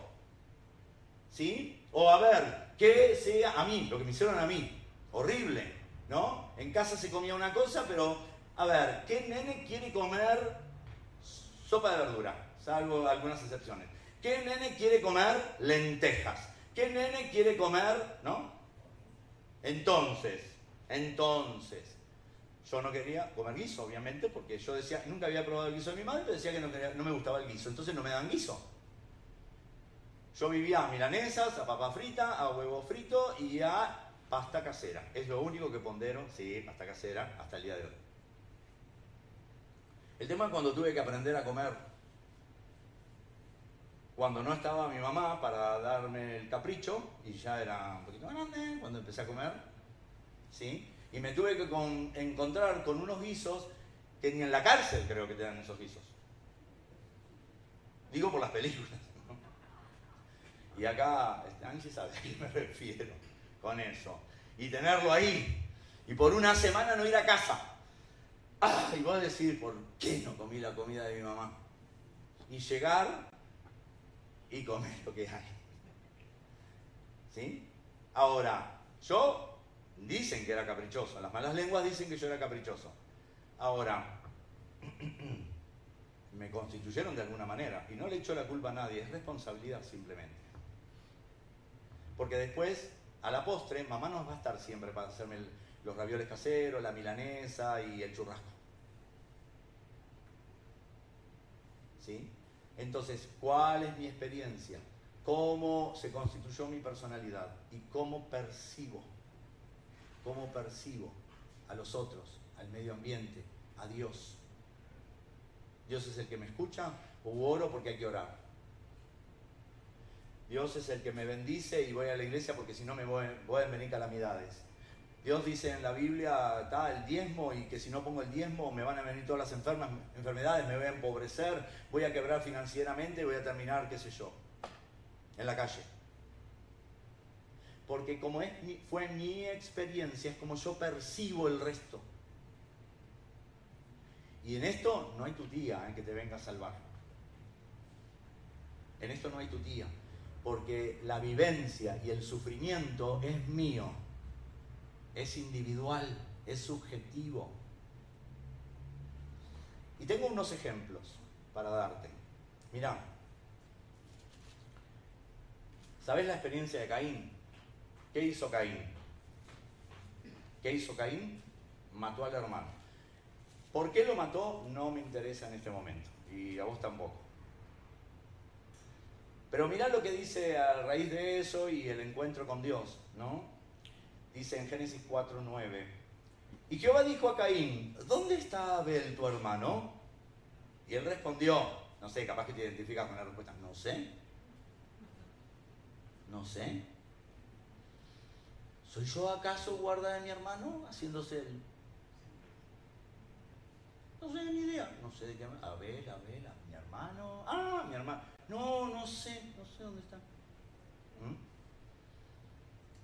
¿Sí? O a ver, que sea a mí, lo que me hicieron a mí. Horrible, ¿no? En casa se comía una cosa, pero, a ver, ¿qué nene quiere comer sopa de verdura? Salvo algunas excepciones. ¿Qué nene quiere comer lentejas? ¿Qué nene quiere comer? ¿No? Entonces, entonces, yo no quería comer guiso, obviamente, porque yo decía, nunca había probado el guiso de mi madre, decía que no, no me gustaba el guiso, entonces no me dan guiso. Yo vivía a milanesas, a papa frita, a huevo frito y a pasta casera. Es lo único que pondero, sí, pasta casera, hasta el día de hoy. El tema es cuando tuve que aprender a comer cuando no estaba mi mamá para darme el capricho, y ya era un poquito grande cuando empecé a comer, ¿sí? Y me tuve que encontrar con unos guisos que ni en la cárcel creo que te dan esos guisos. Digo por las películas. ¿no? Y acá, este, Angie sabe a qué me refiero con eso. Y tenerlo ahí. Y por una semana no ir a casa. Ah, y vos decir, ¿por qué no comí la comida de mi mamá? Y llegar y comer lo que hay. ¿Sí? Ahora, yo dicen que era caprichoso, las malas lenguas dicen que yo era caprichoso. Ahora, me constituyeron de alguna manera y no le echo la culpa a nadie, es responsabilidad simplemente. Porque después, a la postre, mamá no va a estar siempre para hacerme los ravioles caseros, la milanesa y el churrasco. ¿Sí? Entonces, ¿cuál es mi experiencia? ¿Cómo se constituyó mi personalidad? ¿Y cómo percibo? ¿Cómo percibo a los otros, al medio ambiente, a Dios? Dios es el que me escucha o oro porque hay que orar. Dios es el que me bendice y voy a la iglesia porque si no me voy, a venir calamidades. Dios dice en la Biblia, está el diezmo y que si no pongo el diezmo me van a venir todas las enfermedades, me voy a empobrecer, voy a quebrar financieramente y voy a terminar, qué sé yo, en la calle. Porque como es, fue mi experiencia, es como yo percibo el resto. Y en esto no hay tu tía que te venga a salvar. En esto no hay tu tía. Porque la vivencia y el sufrimiento es mío. Es individual, es subjetivo. Y tengo unos ejemplos para darte. Mira, ¿sabes la experiencia de Caín? ¿Qué hizo Caín? ¿Qué hizo Caín? Mató al hermano. ¿Por qué lo mató? No me interesa en este momento. Y a vos tampoco. Pero mirá lo que dice a raíz de eso y el encuentro con Dios, ¿no? Dice en Génesis 4.9. Y Jehová dijo a Caín, ¿dónde está Abel tu hermano? Y él respondió, no sé, capaz que te identificas con la respuesta, no sé. No sé. ¿Soy yo acaso guarda de mi hermano haciéndose el... No sé ni idea. No sé de qué... Abel, Abel, mi hermano. Ah, mi hermano. No, no sé, no sé dónde está. ¿Mm?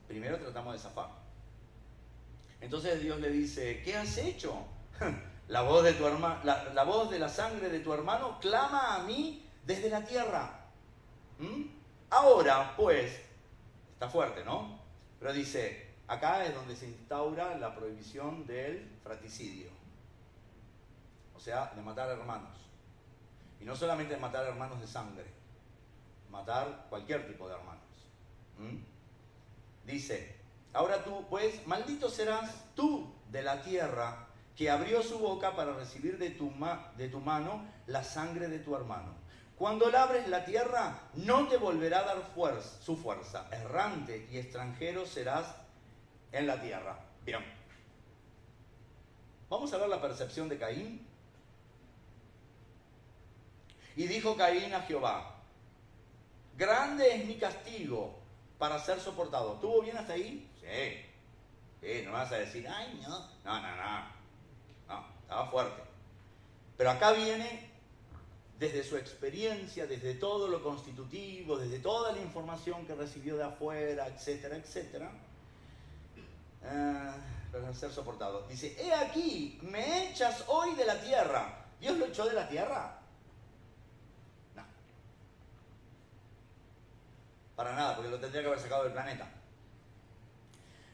Primero tratamos de zafar. Entonces Dios le dice, ¿qué has hecho? La voz de tu hermano, la, voz de la sangre de tu hermano clama a mí desde la tierra. ¿Mm? Ahora, pues, está fuerte, ¿no? Pero dice, acá es donde se instaura la prohibición del fraticidio. O sea, de matar hermanos. Y no solamente matar hermanos de sangre, matar cualquier tipo de hermanos. ¿Mm? Dice, ahora tú, pues, maldito serás tú de la tierra que abrió su boca para recibir de tu, mano la sangre de tu hermano. Cuando labres la tierra, no te volverá a dar fuerza, su fuerza. Errante y extranjero serás en la tierra. Bien. Vamos a ver la percepción de Caín. Y dijo Caín a Jehová, grande es mi castigo para ser soportado. ¿Tuvo bien hasta ahí? Sí. Sí, no vas a decir, ay, no. No, no, no. No, estaba fuerte. Pero acá viene desde su experiencia, desde todo lo constitutivo, desde toda la información que recibió de afuera, etcétera, etcétera, ah, para ser soportado. Dice, he aquí, me echas hoy de la tierra. ¿Dios lo echó de la tierra? No. Para nada, porque lo tendría que haber sacado del planeta.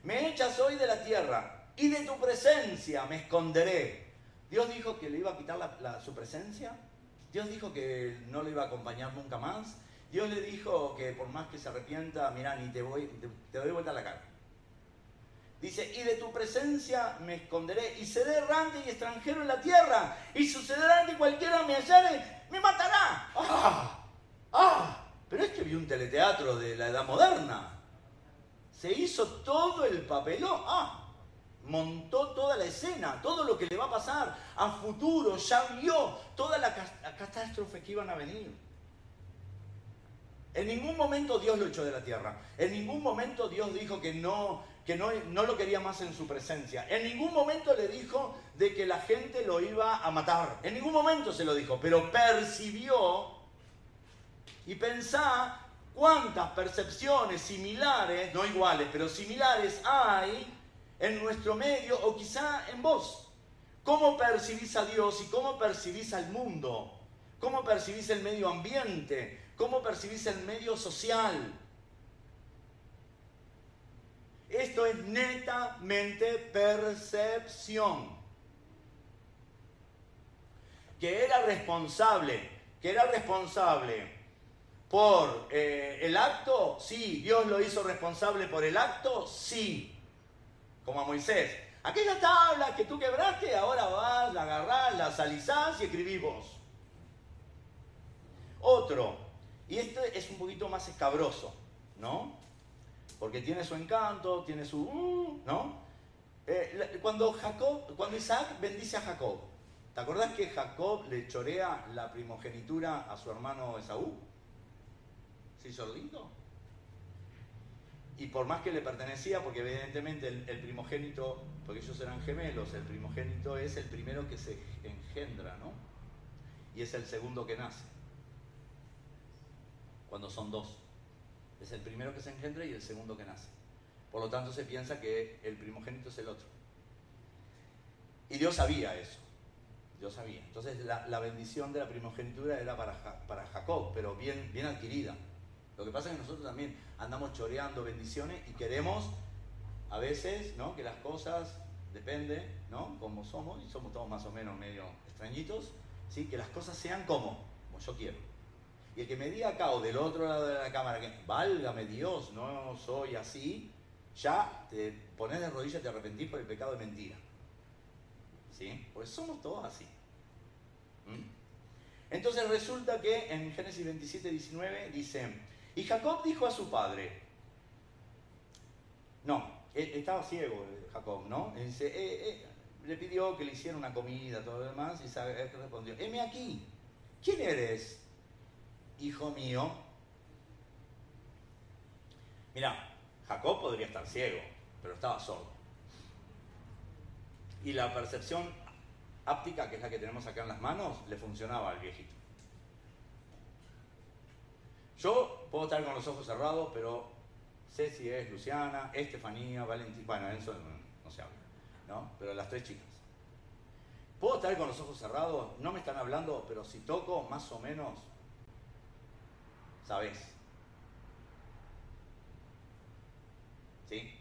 Me echas hoy de la tierra y de tu presencia me esconderé. Dios dijo que le iba a quitar su presencia Dios dijo que no le iba a acompañar nunca más. Dios le dijo que por más que se arrepienta, mira, ni te, voy, te, doy vuelta a la cara. Dice, y de tu presencia me esconderé, y seré errante y extranjero en la tierra, y sucederá que cualquiera me hallare, me matará. ¡Ah! ¡Ah! Pero es que vi un teleteatro de la edad moderna. Se hizo todo el papelón. ¡Ah! montó toda la escena, todo lo que le va a pasar a futuro, ya vio toda la, catástrofe que iban a venir. En ningún momento Dios lo echó de la tierra. En ningún momento Dios dijo que no, que no, no lo quería más en su presencia. En ningún momento le dijo de que la gente lo iba a matar. En ningún momento se lo dijo, pero percibió y pensá cuántas percepciones similares, no iguales, pero similares hay en nuestro medio o quizá en vos. ¿Cómo percibís a Dios y cómo percibís al mundo? ¿Cómo percibís el medio ambiente? ¿Cómo percibís el medio social? Esto es netamente percepción. Que era responsable, que era responsable por eh, el acto, sí. Dios lo hizo responsable por el acto, sí como a Moisés. Aquella tabla que tú quebraste, ahora vas, la agarrás, la salizás y escribís vos. Otro, y este es un poquito más escabroso, ¿no? Porque tiene su encanto, tiene su... uh, ¿no? Eh, cuando, Jacob, cuando Isaac bendice a Jacob, ¿te acordás que Jacob le chorea la primogenitura a su hermano Esaú? Y por más que le pertenecía, porque evidentemente el, el, primogénito, porque ellos eran gemelos, el primogénito es el primero que se engendra, ¿no? Y es el segundo que nace. Cuando son dos. Es el primero que se engendra y el segundo que nace. Por lo tanto, se piensa que el primogénito es el otro. Y Dios sabía eso. Dios sabía. Entonces, la, bendición de la primogenitura era para, para Jacob, pero bien, bien adquirida. Lo que pasa es que nosotros también andamos choreando bendiciones y queremos a veces ¿no? que las cosas, depende, ¿no? Como somos, y somos todos más o menos medio extrañitos, ¿sí? que las cosas sean como, como yo quiero. Y el que me diga acá o del otro lado de la cámara que, válgame Dios, no soy así, ya te pones de rodillas y te arrepentís por el pecado de mentira. ¿Sí? Pues somos todos así. ¿Mm? Entonces resulta que en Génesis 27, 19 dice, y Jacob dijo a su padre, no, e, estaba ciego Jacob, ¿no? Eh, eh", le pidió que le hiciera una comida, todo lo demás, y él respondió, heme aquí, ¿quién eres, hijo mío? Mira, Jacob podría estar ciego, pero estaba sordo. Y la percepción áptica, que es la que tenemos acá en las manos, le funcionaba al viejito. Yo puedo estar con los ojos cerrados, pero sé si es Luciana, Estefanía, Valentín, bueno, eso no, se habla, ¿no? Pero las tres chicas. Puedo estar con los ojos cerrados, no me están hablando, pero si toco, más o menos, sabes. ¿Sí?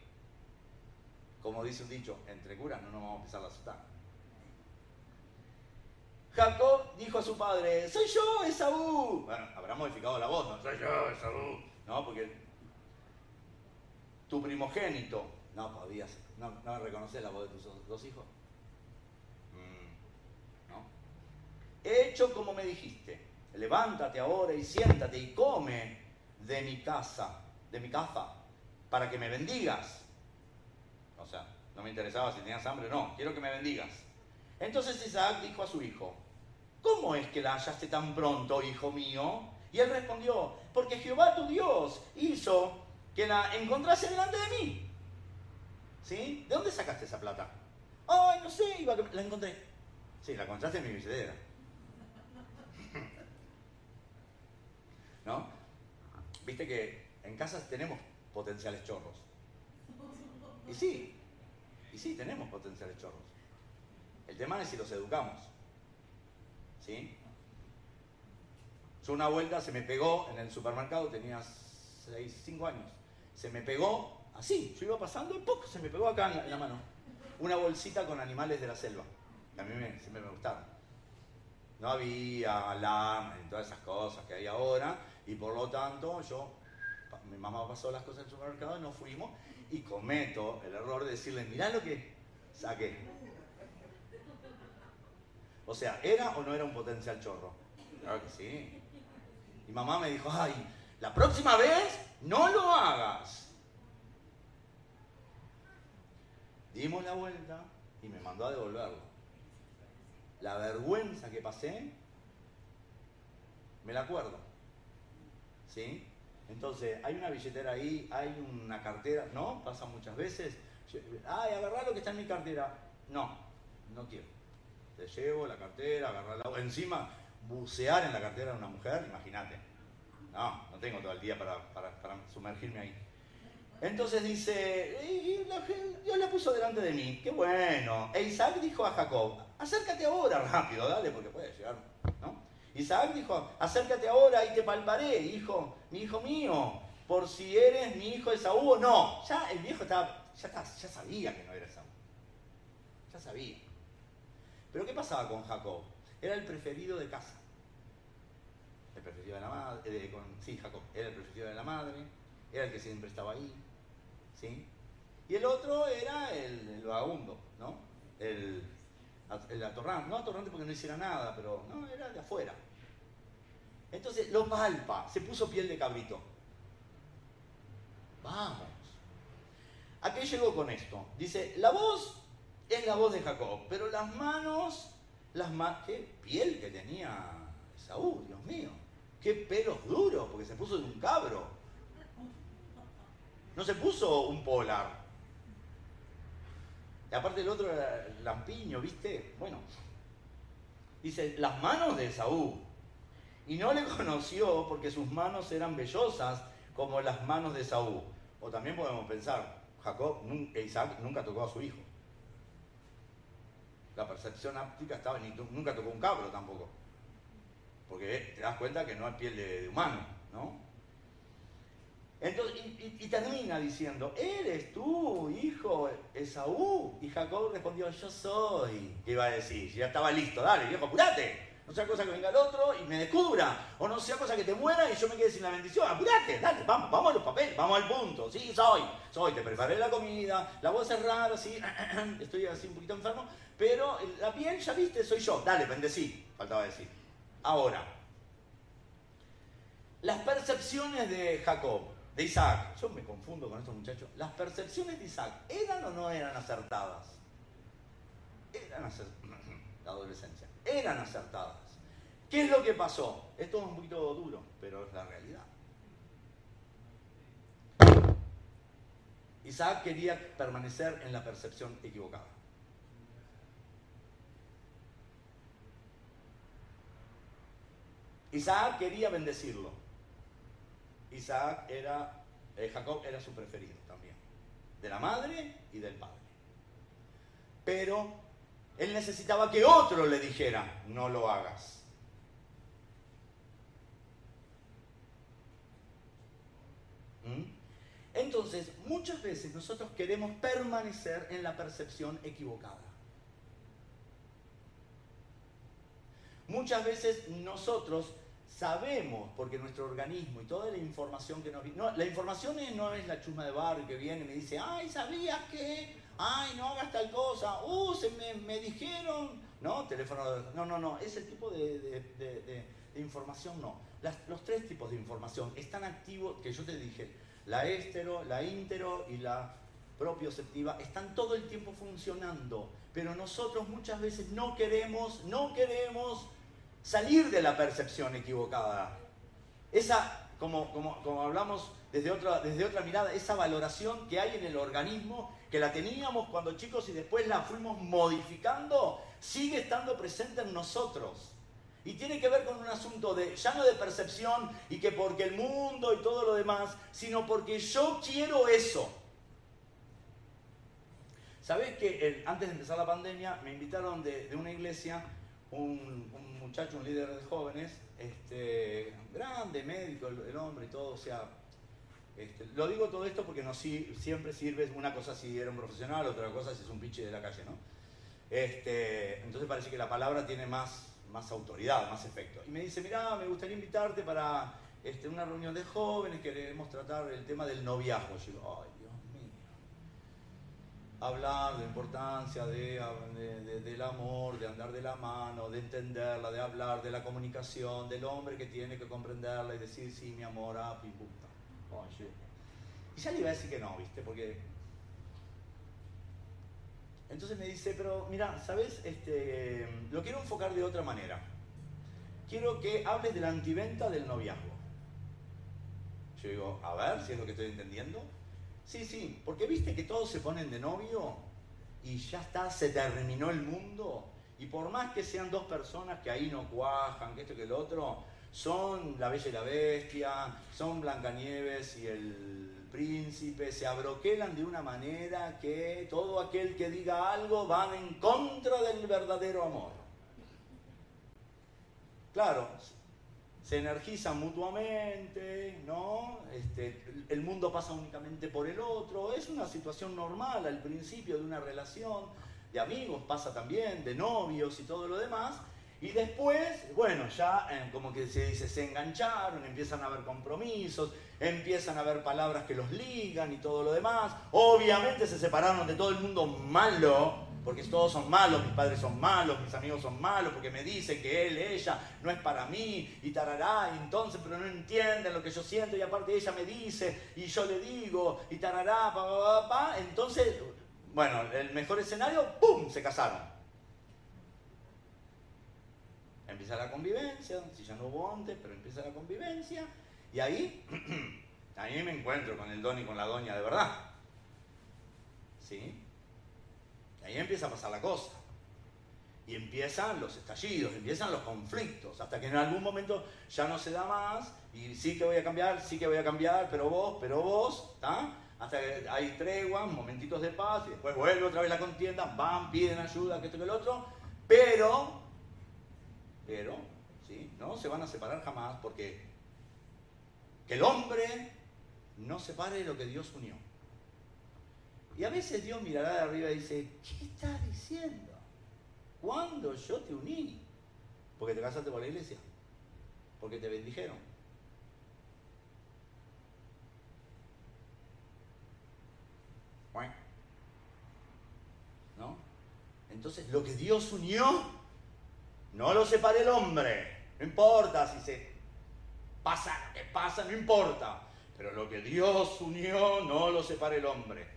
Como dice un dicho, entre curas no nos vamos a empezar a asustar. Jacob dijo a su padre, soy yo, Esaú. Bueno, habrá modificado la voz, ¿no? Soy yo, Esaú. No, porque tu primogénito, no podías, no, no reconoces la voz de tus dos hijos. Mm, ¿No? He hecho como me dijiste, levántate ahora y siéntate y come de mi casa, de mi casa, para que me bendigas. O sea, no me interesaba si tenías hambre o no, quiero que me bendigas. Entonces Isaac dijo a su hijo, ¿cómo es que la hallaste tan pronto, hijo mío? Y él respondió, porque Jehová tu Dios hizo que la encontrase delante de mí. ¿Sí? ¿De dónde sacaste esa plata? Ay, no sé, iba la encontré. Sí, la encontraste en mi billetera. ¿No? Viste que en casas tenemos potenciales chorros. Y sí, y sí, tenemos potenciales chorros. El tema es si los educamos. ¿Sí? Yo una vuelta se me pegó en el supermercado, tenía 6, 5 años. Se me pegó así, yo iba pasando y se me pegó acá en la, mano. Una bolsita con animales de la selva, que a mí siempre me gustaron. No había alarma y todas esas cosas que hay ahora, y por lo tanto yo, mi mamá pasó las cosas en el supermercado y nos fuimos, y cometo el error de decirle, mirá lo que saqué. O sea, ¿era o no era un potencial chorro? Claro que sí. Y mamá me dijo, ay, la próxima vez no lo hagas. Dimos la vuelta y me mandó a devolverlo. La vergüenza que pasé, me la acuerdo. ¿Sí? Entonces, hay una billetera ahí, hay una cartera, ¿no? Pasa muchas veces. Ay, agarrar lo que está en mi cartera. No, no quiero. Te llevo la cartera, agarrarla. Encima, bucear en la cartera de una mujer, imagínate. No, no tengo todo el día para, sumergirme ahí. Entonces dice, Dios la puso delante de mí, qué bueno. E Isaac dijo a Jacob, acércate ahora rápido, dale, porque puede llegar. Isaac dijo, acércate ahora y te palparé, hijo, mi hijo mío, por si eres mi hijo de Saúl o no. Ya el viejo estaba, ya, ya sabía que no era Saúl. Ya sabía. Pero ¿qué pasaba con Jacob? Era el preferido de casa. El preferido de la madre, eh, sí, Jacob, era el preferido de la madre, era el que siempre estaba ahí, ¿sí? Y el otro era el, el vagabundo, ¿no? El, el atorrante, no atorrante porque no hiciera nada, pero no, era de afuera. Entonces lo palpa, se puso piel de cabrito. Vamos. ¿A qué llegó con esto? Dice, la voz es la voz de Jacob, pero las manos, las manos, qué piel que tenía Saúl, Dios mío. Qué pelos duros, porque se puso de un cabro. No se puso un polar. Y aparte el otro era lampiño, ¿viste? Bueno, dice, las manos de Saúl. Y no le conoció porque sus manos eran vellosas como las manos de Saúl. O también podemos pensar, Jacob, Isaac nunca tocó a su hijo. La percepción áptica estaba, ni nunca tocó un cabro tampoco. Porque te das cuenta que no hay piel de, humano, ¿no? Entonces, y, termina diciendo, ¿eres tú, hijo Esaú? Y Jacob respondió, yo soy. ¿Qué iba a decir? Ya estaba listo, dale, viejo, apurate. No sea cosa que venga el otro y me descubra. O no sea cosa que te muera y yo me quede sin la bendición. Apurate, dale, vamos, vamos a los papeles, vamos al punto. Sí, soy, soy, te preparé la comida, la voy a cerrar así, estoy así un poquito enfermo, pero la piel, ya viste, soy yo. Dale, bendecí, faltaba decir. Ahora, las percepciones de Jacob, de Isaac, yo me confundo con estos muchachos, las percepciones de Isaac, ¿eran o no eran acertadas? Eran acertadas, la adolescencia, eran acertadas. ¿Qué es lo que pasó? Esto es un poquito duro, pero es la realidad. Isaac quería permanecer en la percepción equivocada. Isaac quería bendecirlo. Isaac era, eh, Jacob era su preferido también, de la madre y del padre. Pero él necesitaba que otro le dijera, no lo hagas. ¿Mm? Entonces, muchas veces nosotros queremos permanecer en la percepción equivocada. Muchas veces nosotros sabemos, porque nuestro organismo y toda la información que nos... No, la información no es la chusma de barrio que viene y me dice, ay, ¿sabías que? Ay, no hagas tal cosa. Uh, se me, dijeron... No, teléfono... No, no, no. Ese tipo de, información no. los tres tipos de información están activos, que yo te dije, la estero, la íntero y la propioceptiva, están todo el tiempo funcionando. Pero nosotros muchas veces no queremos, no queremos salir de la percepción equivocada. Esa, como, como, hablamos desde otra, desde otra mirada, esa valoración que hay en el organismo, que la teníamos cuando chicos y después la fuimos modificando, sigue estando presente en nosotros. Y tiene que ver con un asunto de, ya no de percepción y que porque el mundo y todo lo demás, sino porque yo quiero eso. ¿Sabés que antes de empezar la pandemia me invitaron de, una iglesia un, muchacho, un líder de jóvenes, este, grande, médico, el, hombre y todo, o sea, este, lo digo todo esto porque no siempre sirve una cosa si era un profesional, otra cosa si es un pinche de la calle, ¿no? Este, entonces parece que la palabra tiene más, más autoridad, más efecto. Y me dice, mira, me gustaría invitarte para este, una reunión de jóvenes, queremos tratar el tema del noviazgo. Yo digo, ay, hablar de importancia de, del amor, de andar de la mano, de entenderla, de hablar de la comunicación, del hombre que tiene que comprenderla y decir, sí, mi amor, ah, pim, Y ya le iba a decir que no, ¿viste? Porque... Entonces me dice, pero mira, ¿sabes? Este, lo quiero enfocar de otra manera. Quiero que hables de la antiventa del noviazgo. Yo digo, a ver si es lo que estoy entendiendo. Sí, sí, porque viste que todos se ponen de novio y ya está, se terminó el mundo. Y por más que sean dos personas que ahí no cuajan, que esto que el otro, son la Bella y la Bestia, son Blancanieves y el príncipe, se abroquelan de una manera que todo aquel que diga algo va en contra del verdadero amor. Claro, se energizan mutuamente, ¿no? Este, el mundo pasa únicamente por el otro, es una situación normal al principio de una relación, de amigos pasa también, de novios y todo lo demás, y después, bueno, ya eh, como que se dice, se engancharon, empiezan a haber compromisos, empiezan a haber palabras que los ligan y todo lo demás, obviamente se separaron de todo el mundo malo, porque todos son malos, mis padres son malos, mis amigos son malos, porque me dicen que él, ella, no es para mí, y tarará, y entonces, pero no entienden lo que yo siento, y aparte ella me dice, y yo le digo, y tarará, pa, pa, pa, entonces, bueno, el mejor escenario, ¡pum!, se casaron. Empieza la convivencia, si ya no hubo antes, pero empieza la convivencia, y ahí, ahí me encuentro con el don y con la doña de verdad. ¿Sí? Ahí empieza a pasar la cosa. Y empiezan los estallidos, empiezan los conflictos, hasta que en algún momento ya no se da más, y sí que voy a cambiar, sí que voy a cambiar, pero vos, pero vos, ¿está? Hasta que hay tregua, momentitos de paz, y después vuelve otra vez la contienda, van, piden ayuda, que esto que el otro, pero, pero, ¿sí? No se van a separar jamás, porque que el hombre no separe lo que Dios unió. Y a veces Dios mirará de arriba y dice, ¿qué estás diciendo? ¿Cuándo yo te uní? Porque te casaste con la iglesia. Porque te bendijeron. ¿No? Entonces, lo que Dios unió, no lo separe el hombre. No importa si se pasa lo que pasa, no importa. Pero lo que Dios unió, no lo separe el hombre.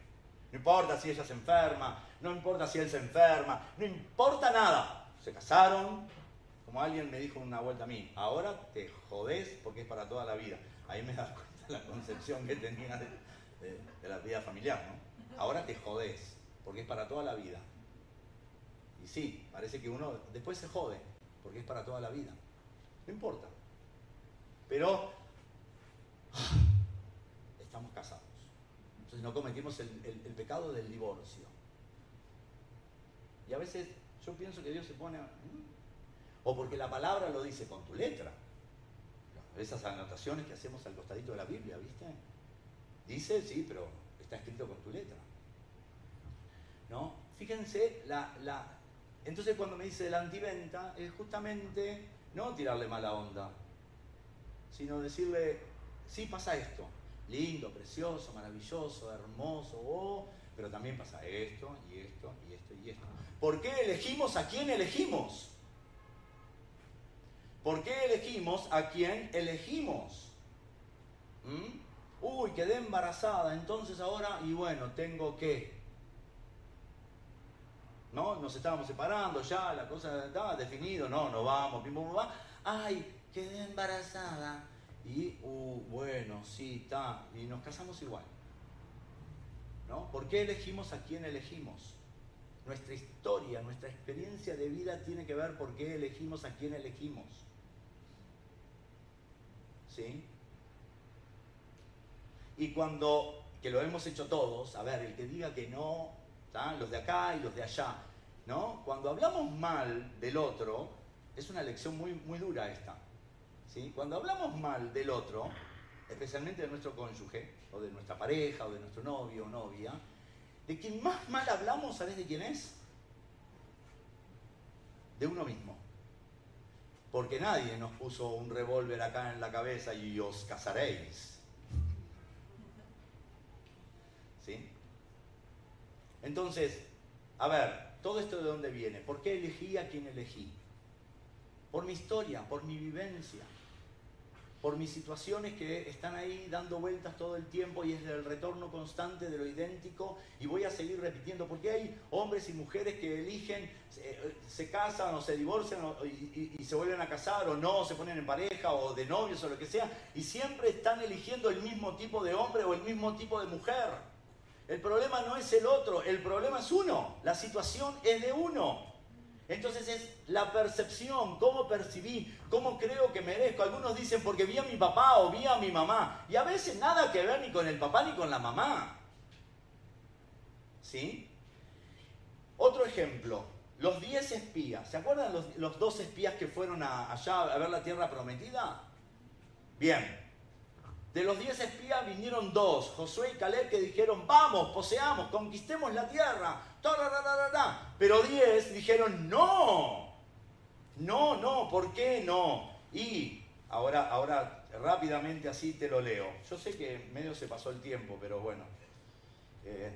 No importa si ella se enferma, no importa si él se enferma, no importa nada. Se casaron, como alguien me dijo una vuelta a mí, ahora te jodés porque es para toda la vida. Ahí me das cuenta de la concepción que tenía de, la vida familiar, ¿no? Ahora te jodés porque es para toda la vida. Y sí, parece que uno después se jode porque es para toda la vida. No importa. Pero estamos casados. Entonces no cometimos el, pecado del divorcio. Y a veces yo pienso que Dios se pone... O porque la palabra lo dice con tu letra. Esas anotaciones que hacemos al costadito de la Biblia, ¿viste? Dice, sí, pero está escrito con tu letra. ¿No? Fíjense, la, la... entonces cuando me dice la antiventa, es justamente no tirarle mala onda, sino decirle, sí pasa esto, lindo, precioso, maravilloso, hermoso, oh, pero también pasa esto y esto y esto y esto. ¿Por qué elegimos a quién elegimos? ¿Por qué elegimos a quién elegimos? ¿Mm? Uy, quedé embarazada, entonces ahora, y bueno, tengo que. ¿No? Nos estábamos separando ya, la cosa estaba definido, no, no vamos, va. Ay, quedé embarazada y, uh, bueno, sí, está, y nos casamos igual. ¿No? ¿Por qué elegimos a quién elegimos? Nuestra historia, nuestra experiencia de vida tiene que ver por qué elegimos a quién elegimos. ¿Sí? Y cuando, que lo hemos hecho todos, a ver, el que diga que no, los de acá y los de allá, ¿no? Cuando hablamos mal del otro, es una lección muy, muy dura esta. Cuando hablamos mal del otro, especialmente de nuestro cónyuge, o de nuestra pareja, o de nuestro novio o novia, de quien más mal hablamos, ¿sabes de quién es? De uno mismo. Porque nadie nos puso un revólver acá en la cabeza y os casaréis. ¿Sí? Entonces, a ver, todo esto de dónde viene. ¿Por qué elegí a quien elegí? Por mi historia, por mi vivencia por mis situaciones que están ahí dando vueltas todo el tiempo y es el retorno constante de lo idéntico y voy a seguir repitiendo, porque hay hombres y mujeres que eligen, se, casan o se divorcian y, se vuelven a casar o no, se ponen en pareja o de novios o lo que sea, y siempre están eligiendo el mismo tipo de hombre o el mismo tipo de mujer. El problema no es el otro, el problema es uno, la situación es de uno. Entonces es la percepción, cómo percibí, cómo creo que merezco. Algunos dicen porque vi a mi papá o vi a mi mamá. Y a veces nada que ver ni con el papá ni con la mamá. ¿Sí? Otro ejemplo, los 10 espías. ¿Se acuerdan los, los dos espías que fueron allá a ver la tierra prometida? Bien, de los diez espías vinieron dos, Josué y Caleb, que dijeron, vamos, poseamos, conquistemos la tierra. Pero diez dijeron, no, no, no, ¿por qué no? Y ahora, ahora rápidamente así te lo leo. Yo sé que medio se pasó el tiempo, pero bueno. Eh,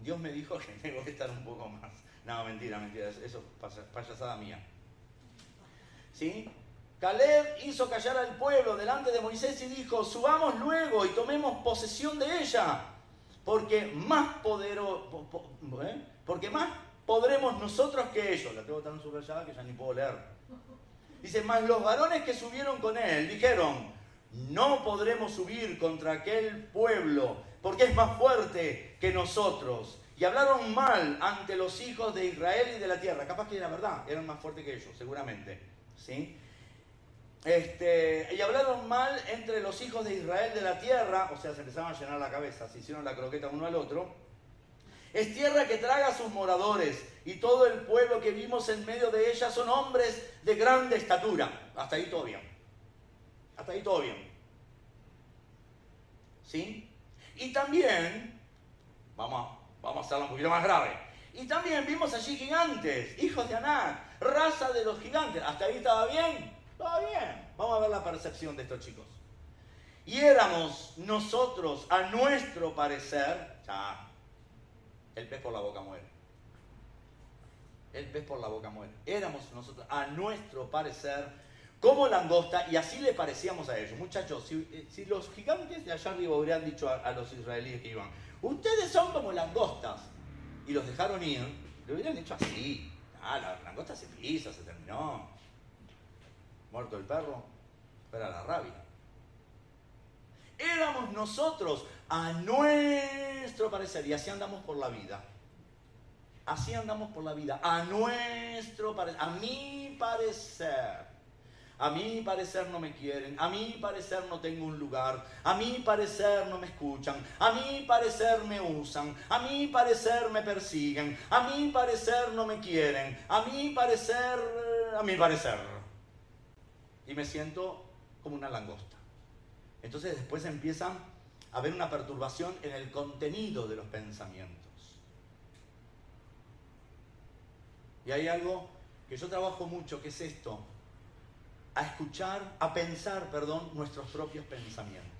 Dios me dijo que tengo que estar un poco más. No, mentira, mentira, eso es payasada mía. ¿Sí? Caleb hizo callar al pueblo delante de Moisés y dijo, subamos luego y tomemos posesión de ella, porque más poderoso, ¿eh? porque más podremos nosotros que ellos. La tengo tan subrayada que ya ni puedo leer. Dice, más los varones que subieron con él dijeron, no podremos subir contra aquel pueblo, porque es más fuerte que nosotros. Y hablaron mal ante los hijos de Israel y de la tierra. Capaz que era verdad, eran más fuertes que ellos, seguramente. ¿Sí? Este, y hablaron mal entre los hijos de Israel de la tierra, o sea, se empezaban a llenar la cabeza, se hicieron la croqueta uno al otro. Es tierra que traga a sus moradores, y todo el pueblo que vimos en medio de ella son hombres de grande estatura. Hasta ahí todo bien. Hasta ahí todo bien. ¿Sí? Y también, vamos vamos a hacerlo un poquito más grave, y también vimos allí gigantes, hijos de Aná, raza de los gigantes. ¿Hasta ahí estaba bien? Vamos a ver la percepción de estos chicos. Y éramos nosotros, a nuestro parecer, ya, el pez por la boca muere. El pez por la boca muere. Éramos nosotros, a nuestro parecer, como langosta, y así le parecíamos a ellos. Muchachos, si, eh, los gigantes de allá arriba hubieran dicho a, los israelíes que iban, ustedes son como langostas, y los dejaron ir, le hubieran dicho así. Ah, la langosta se pisa, se terminó. Muerto el perro, era la rabia. Éramos nosotros a nuestro parecer, y así andamos por la vida. Así andamos por la vida, a nuestro parecer, a mi parecer. A mi parecer no me quieren, a mi parecer no tengo un lugar, a mi parecer no me escuchan, a mi parecer me usan, a mi parecer me persiguen, a mi parecer no me quieren, a mi parecer, a mi parecer. Y me siento como una langosta. Entonces después empieza a haber una perturbación en el contenido de los pensamientos. Y hay algo que yo trabajo mucho, que es esto, a escuchar, a pensar, perdón, nuestros propios pensamientos.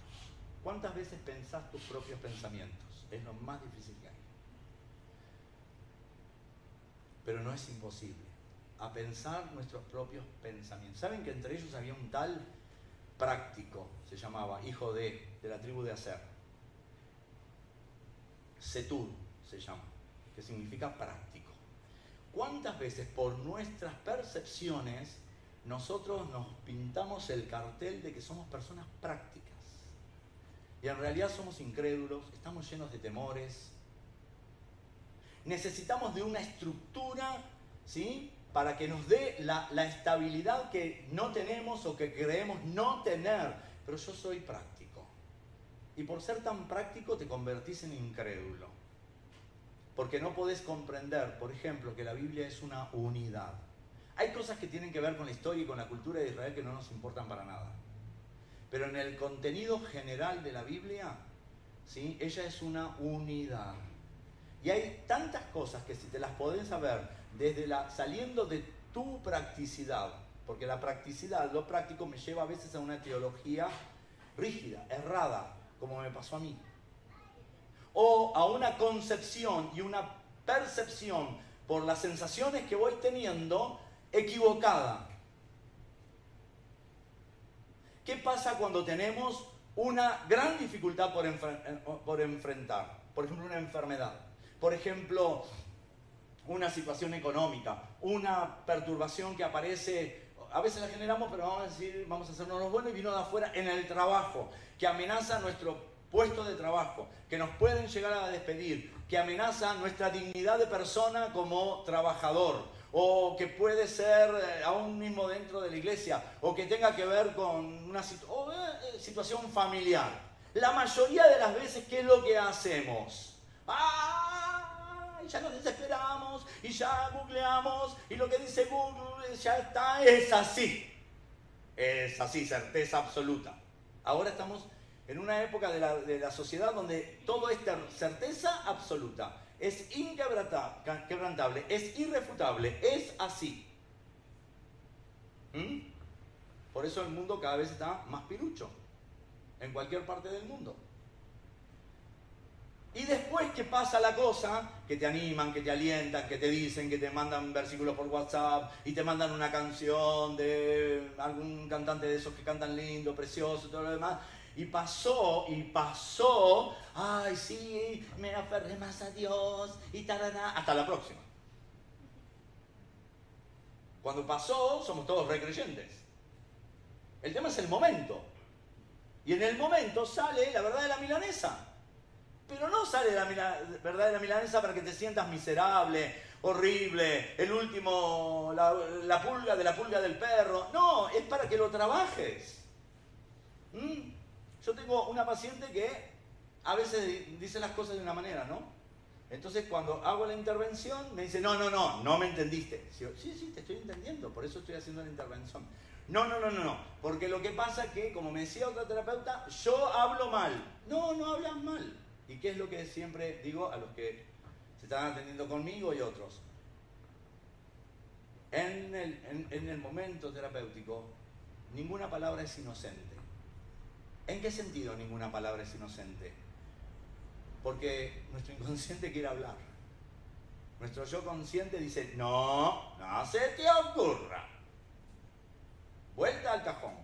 ¿Cuántas veces pensás tus propios pensamientos? Es lo más difícil que hay. Pero no es imposible. A pensar nuestros propios pensamientos. ¿Saben que entre ellos había un tal práctico, se llamaba, hijo de, de la tribu de Aser? Setur se llama, que significa práctico. ¿Cuántas veces por nuestras percepciones nosotros nos pintamos el cartel de que somos personas prácticas. Y en realidad somos incrédulos, estamos llenos de temores. Necesitamos de una estructura, ¿sí? Para que nos dé la, estabilidad que no tenemos o que creemos no tener. Pero yo soy práctico. Y por ser tan práctico te convertís en incrédulo. Porque no podés comprender, por ejemplo, que la Biblia es una unidad. Hay cosas que tienen que ver con la historia y con la cultura de Israel que no nos importan para nada. Pero en el contenido general de la Biblia, ¿sí? ella es una unidad. Y hay tantas cosas que si te las podés saber desde la, saliendo de tu practicidad, porque la practicidad, lo práctico me lleva a veces a una teología rígida, errada, como me pasó a mí. O a una concepción y una percepción por las sensaciones que voy teniendo equivocada. ¿Qué pasa cuando tenemos una gran dificultad por, por, enfrentar? Por ejemplo, una enfermedad. Por ejemplo, una situación económica, una perturbación que aparece, a veces la generamos, pero vamos a decir, vamos a hacernos los buenos y vino de afuera en el trabajo, que amenaza nuestro puesto de trabajo, que nos pueden llegar a despedir, que amenaza nuestra dignidad de persona como trabajador, o que puede ser eh, aún mismo dentro de la iglesia, o que tenga que ver con una eh, situación familiar. La mayoría de las veces, ¿qué es lo que hacemos? ¡Ah! Ya nos desesperamos y ya googleamos y lo que dice Google ya está, es así. Es así, certeza absoluta. Ahora estamos en una época de la, de la sociedad donde todo es certeza absoluta es inquebrantable, es irrefutable, es así. ¿Mm? Por eso el mundo cada vez está más pirucho, en cualquier parte del mundo. Y después que pasa la cosa, que te animan, que te alientan, que te dicen, que te mandan versículos por WhatsApp y te mandan una canción de algún cantante de esos que cantan lindo, precioso todo lo demás. Y pasó, y pasó, ay sí, me aferré más a Dios y tarará, hasta la próxima. Cuando pasó, somos todos recreyentes. El tema es el momento. Y en el momento sale la verdad de la milanesa. Pero no sale la verdad de la milanesa para que te sientas miserable, horrible, el último, la, pulga de la pulga del perro. No, es para que lo trabajes. ¿Mm? Yo tengo una paciente que a veces dice las cosas de una manera, ¿no? Entonces cuando hago la intervención me dice, no, no, no, no me entendiste. sí, sí, te estoy entendiendo, por eso estoy haciendo la intervención. No, no, no, no, no, porque lo que pasa es que, como me decía otra terapeuta, yo hablo mal. No, no hablas mal. ¿Y qué es lo que siempre digo a los que se están atendiendo conmigo y otros? En el, en el momento terapéutico, ninguna palabra es inocente. ¿En qué sentido ninguna palabra es inocente? Porque nuestro inconsciente quiere hablar. Nuestro yo consciente dice, no, no se te ocurra. Vuelta al cajón.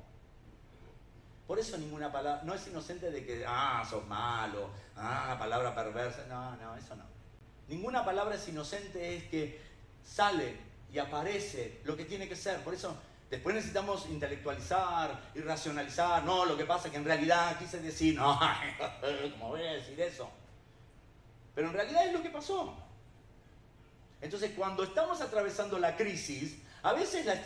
Por eso ninguna palabra, no es inocente de que, ah, sos malo, ah, palabra perversa. No, no, eso no. Ninguna palabra es inocente, es que sale y aparece lo que tiene que ser. Por eso después necesitamos intelectualizar y racionalizar. No, lo que pasa es que en realidad quise decir, no, ¿cómo voy a decir eso? Pero en realidad es lo que pasó. Entonces, cuando estamos atravesando la crisis, a veces la,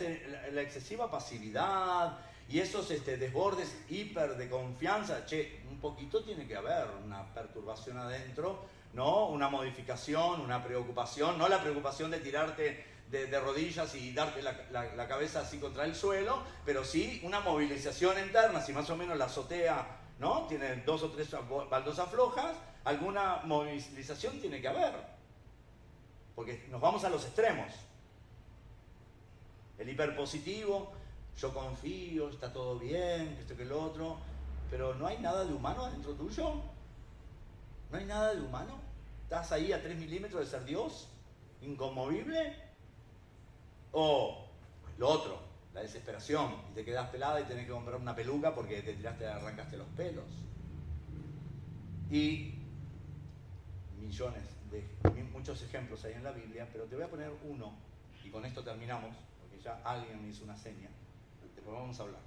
la excesiva pasividad, y esos este, desbordes hiper de confianza, che, un poquito tiene que haber una perturbación adentro, ¿no? Una modificación, una preocupación, no la preocupación de tirarte de, rodillas y darte la, cabeza así contra el suelo, pero sí una movilización interna, si más o menos la azotea, ¿no? Tiene dos o tres baldosas flojas, alguna movilización tiene que haber, porque nos vamos a los extremos. El hiperpositivo, yo confío, está todo bien, esto que lo otro, pero no hay nada de humano dentro tuyo. No hay nada de humano. ¿Estás ahí a 3 milímetros de ser Dios? ¿Inconmovible? O lo otro, la desesperación, y te quedas pelada y tenés que comprar una peluca porque te tiraste, arrancaste los pelos. Y millones de muchos ejemplos hay en la Biblia, pero te voy a poner uno, y con esto terminamos, porque ya alguien me hizo una seña vamos a hablar.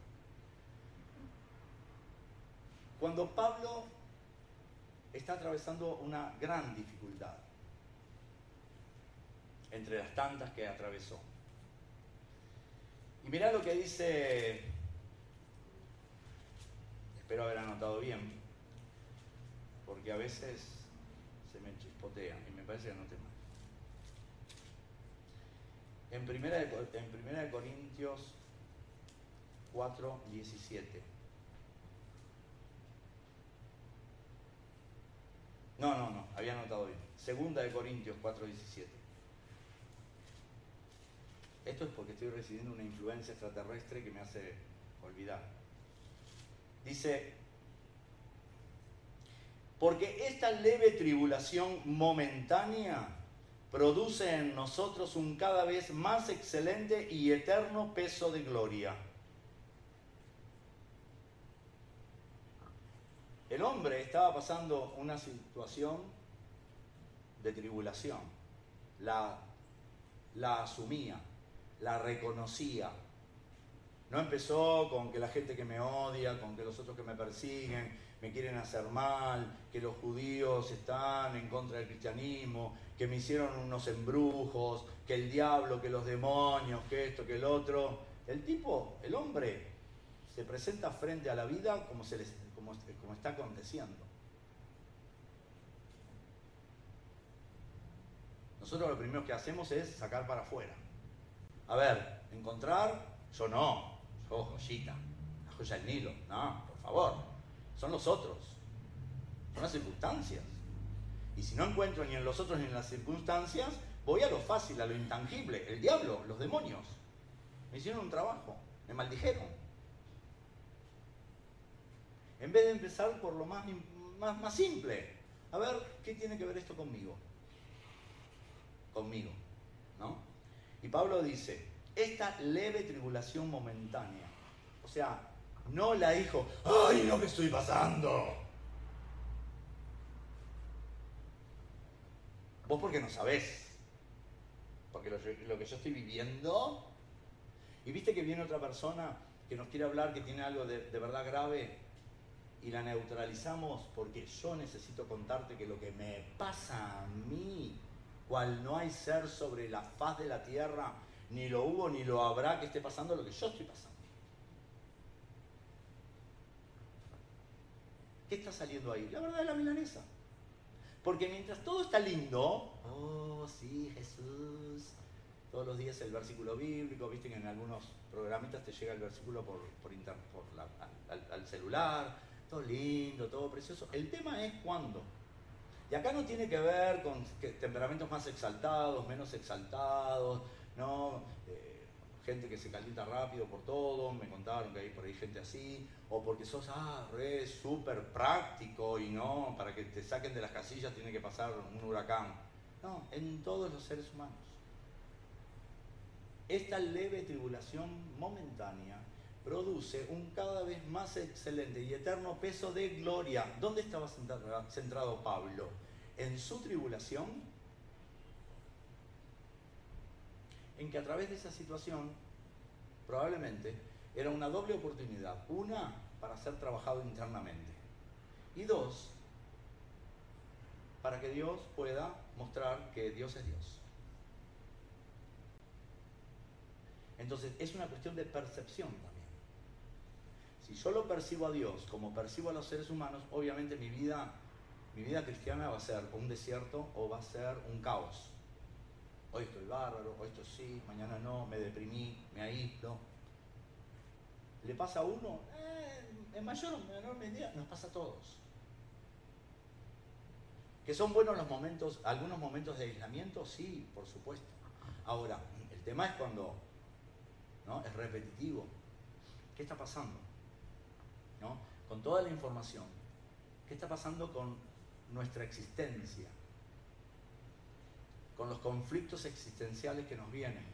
Cuando Pablo está atravesando una gran dificultad, entre las tantas que atravesó. Y mirá lo que dice, espero haber anotado bien, porque a veces se me chispotea y me parece que anoté mal. En primera en primera de Corintios 4, 17. No, no, no, había anotado bien. Segunda de Corintios 4, 17. Esto es porque estoy recibiendo una influencia extraterrestre que me hace olvidar. Dice, porque esta leve tribulación momentánea produce en nosotros un cada vez más excelente y eterno peso de gloria El hombre estaba pasando una situación de tribulación. La, la asumía, la reconocía. No empezó con que la gente que me odia, con que los otros que me persiguen, me quieren hacer mal, que los judíos están en contra del cristianismo, que me hicieron unos embrujos, que el diablo, que los demonios, que esto, que el otro. El tipo, el hombre, se presenta frente a la vida como se les como, está aconteciendo. Nosotros lo primero que hacemos es sacar para afuera. A ver, encontrar, yo no, yo joyita, la joya del Nilo, no, por favor, son los otros, son las circunstancias. Y si no encuentro ni en los otros ni en las circunstancias, voy a lo fácil, a lo intangible, el diablo, los demonios. Me hicieron un trabajo, me maldijeron. En vez de empezar por lo más, simple. A ver, ¿qué tiene que ver esto conmigo? Conmigo, ¿no? Y Pablo dice, esta leve tribulación momentánea, o sea, no la dijo, ¡ay, lo que estoy pasando! Vos porque no sabés, porque lo, lo, que yo estoy viviendo, y viste que viene otra persona que nos quiere hablar, que tiene algo de, de verdad grave, y la neutralizamos porque yo necesito contarte que lo que me pasa a mí, cual no hay ser sobre la faz de la tierra, ni lo hubo ni lo habrá que esté pasando lo que yo estoy pasando. ¿Qué está saliendo ahí? La verdad de la milanesa. Porque mientras todo está lindo, oh sí, Jesús, todos los días el versículo bíblico, viste que en algunos programitas te llega el versículo por, por, al celular, todo lindo, todo precioso. El tema es cuándo. Y acá no tiene que ver con temperamentos más exaltados, menos exaltados, no, eh, gente que se calienta rápido por todo, me contaron que hay por ahí gente así, o porque sos, ah, re, súper práctico y no, para que te saquen de las casillas tiene que pasar un huracán. No, en todos los seres humanos. Esta leve tribulación momentánea produce un cada vez más excelente y eterno peso de gloria. ¿Dónde estaba centrado Pablo? ¿En su tribulación? En que a través de esa situación, probablemente, era una doble oportunidad. Una, para ser trabajado internamente. Y dos, para que Dios pueda mostrar que Dios es Dios. Entonces, es una cuestión de percepción también. Si yo lo percibo a Dios como percibo a los seres humanos, obviamente mi vida, mi vida cristiana va a ser un desierto o va a ser un caos. Hoy estoy bárbaro, hoy estoy sí, mañana no, me deprimí, me aíslo. ¿Le pasa a uno? Eh, en mayor o menor medida nos pasa a todos. ¿Que son buenos los momentos, algunos momentos de aislamiento? Sí, por supuesto. Ahora, el tema es cuando ¿no? es repetitivo. ¿Qué está pasando? Con toda la información. ¿Qué está pasando con nuestra existencia? Con los conflictos existenciales que nos vienen,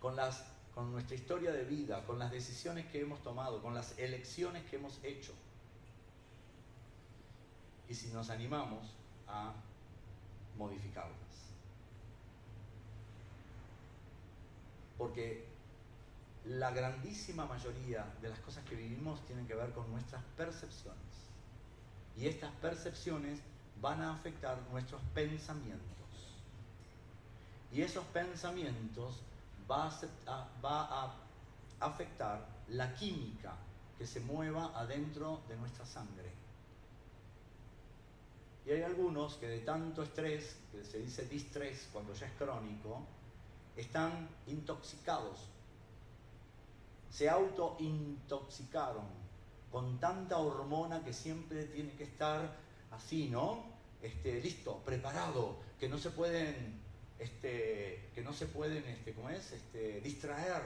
con, las, con nuestra historia de vida, con las decisiones que hemos tomado, con las elecciones que hemos hecho. Y si nos animamos a modificarlas. Porque la grandísima mayoría de las cosas que vivimos tienen que ver con nuestras percepciones. Y estas percepciones van a afectar nuestros pensamientos. Y esos pensamientos va a, a afectar la química que se mueva adentro de nuestra sangre. Y hay algunos que de tanto estrés, que se dice distrés cuando ya es crónico, están intoxicados se autointoxicaron con tanta hormona que siempre tiene que estar así, ¿no? Este, listo, preparado, que no se pueden, este, que no se pueden, este, ¿cómo es? Este, distraer.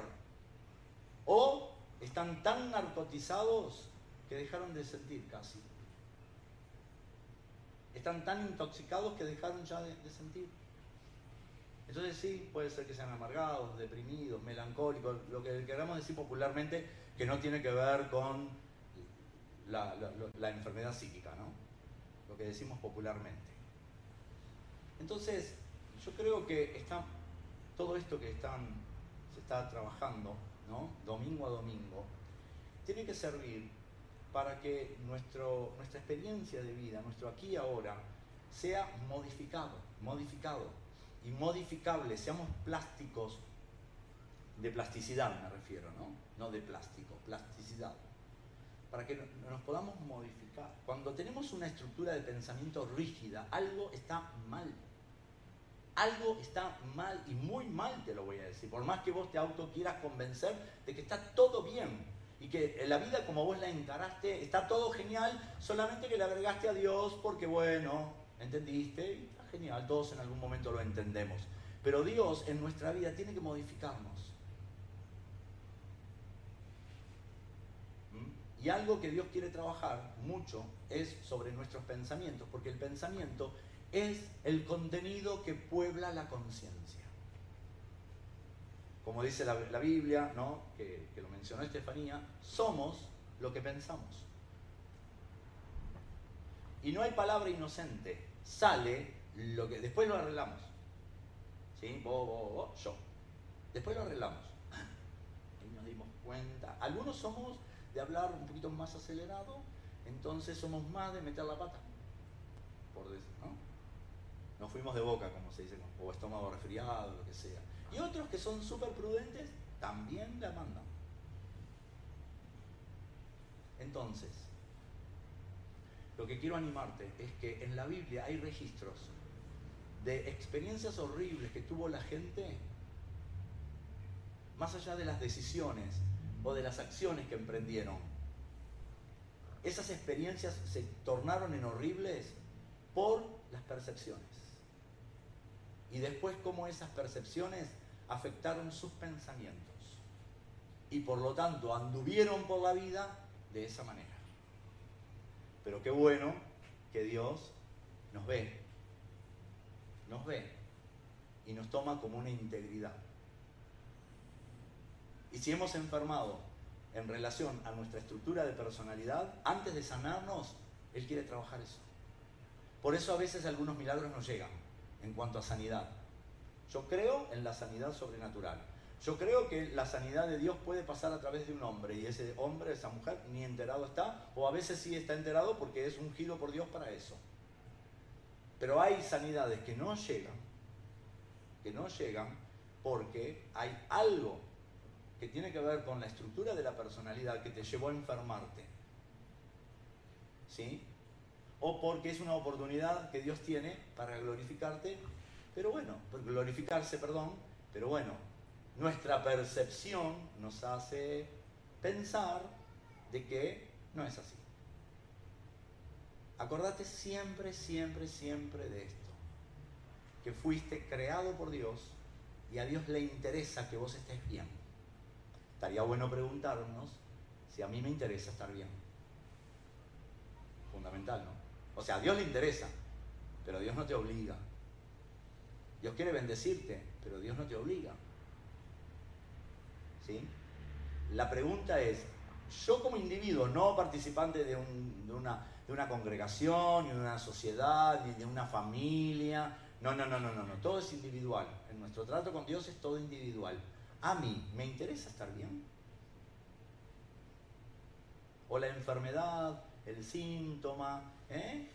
O están tan narcotizados que dejaron de sentir casi. Están tan intoxicados que dejaron ya de sentir. Entonces sí, puede ser que sean amargados, deprimidos, melancólicos, lo que queramos decir popularmente, que no tiene que ver con la, enfermedad psíquica, ¿no? Lo que decimos popularmente. Entonces, yo creo que está, todo esto que están, se está trabajando, ¿no? Domingo a domingo, tiene que servir para que nuestro, nuestra experiencia de vida, nuestro aquí y ahora, sea modificado, modificado y modificables, seamos plásticos, de plasticidad me refiero, ¿no? No de plástico, plasticidad. Para que nos podamos modificar. Cuando tenemos una estructura de pensamiento rígida, algo está mal. Algo está mal y muy mal te lo voy a decir. Por más que vos te auto quieras convencer de que está todo bien y que la vida como vos la encaraste está todo genial, solamente que le agregaste a Dios porque bueno, entendiste genial, todos en algún momento lo entendemos. Pero Dios en nuestra vida tiene que modificarnos. ¿Mm? Y algo que Dios quiere trabajar mucho es sobre nuestros pensamientos, porque el pensamiento es el contenido que puebla la conciencia. Como dice la, Biblia, ¿no? que, que lo mencionó Estefanía, somos lo que pensamos. Y no hay palabra inocente, sale lo que después lo arreglamos. ¿Sí? Vos, vos, vos, yo. Después lo arreglamos. Y nos dimos cuenta. Algunos somos de hablar un poquito más acelerado, entonces somos más de meter la pata. Por decir, ¿no? Nos fuimos de boca, como se dice, o estómago resfriado, lo que sea. Y otros que son súper prudentes, también la mandan. Entonces, lo que quiero animarte es que en la Biblia hay registros de experiencias horribles que tuvo la gente, más allá de las decisiones o de las acciones que emprendieron. Esas experiencias se tornaron en horribles por las percepciones. Y después cómo esas percepciones afectaron sus pensamientos. Y por lo tanto anduvieron por la vida de esa manera. Pero qué bueno que Dios nos ve, nos ve y nos toma como una integridad. Y si hemos enfermado en relación a nuestra estructura de personalidad, antes de sanarnos, Él quiere trabajar eso. Por eso a veces algunos milagros no llegan en cuanto a sanidad. Yo creo en la sanidad sobrenatural. Yo creo que la sanidad de Dios puede pasar a través de un hombre y ese hombre, esa mujer, ni enterado está, o a veces sí está enterado porque es ungido por Dios para eso. Pero hay sanidades que no llegan, que no llegan porque hay algo que tiene que ver con la estructura de la personalidad que te llevó a enfermarte. ¿Sí? O porque es una oportunidad que Dios tiene para glorificarte, pero bueno, glorificarse, perdón, pero bueno, nuestra percepción nos hace pensar de que no es así. Acordate siempre, siempre, siempre de esto. Que fuiste creado por Dios y a Dios le interesa que vos estés bien. Estaría bueno preguntarnos si a mí me interesa estar bien. Fundamental, ¿no? O sea, a Dios le interesa, pero Dios no te obliga. Dios quiere bendecirte, pero Dios no te obliga. ¿sí? La pregunta es, yo como individuo, no participante de, una, de una congregación, ni de una sociedad, ni de una familia, no, no, no, no, no, no, todo es individual. En nuestro trato con Dios es todo individual. A mí, ¿me interesa estar bien? O la enfermedad, el síntoma, ¿eh?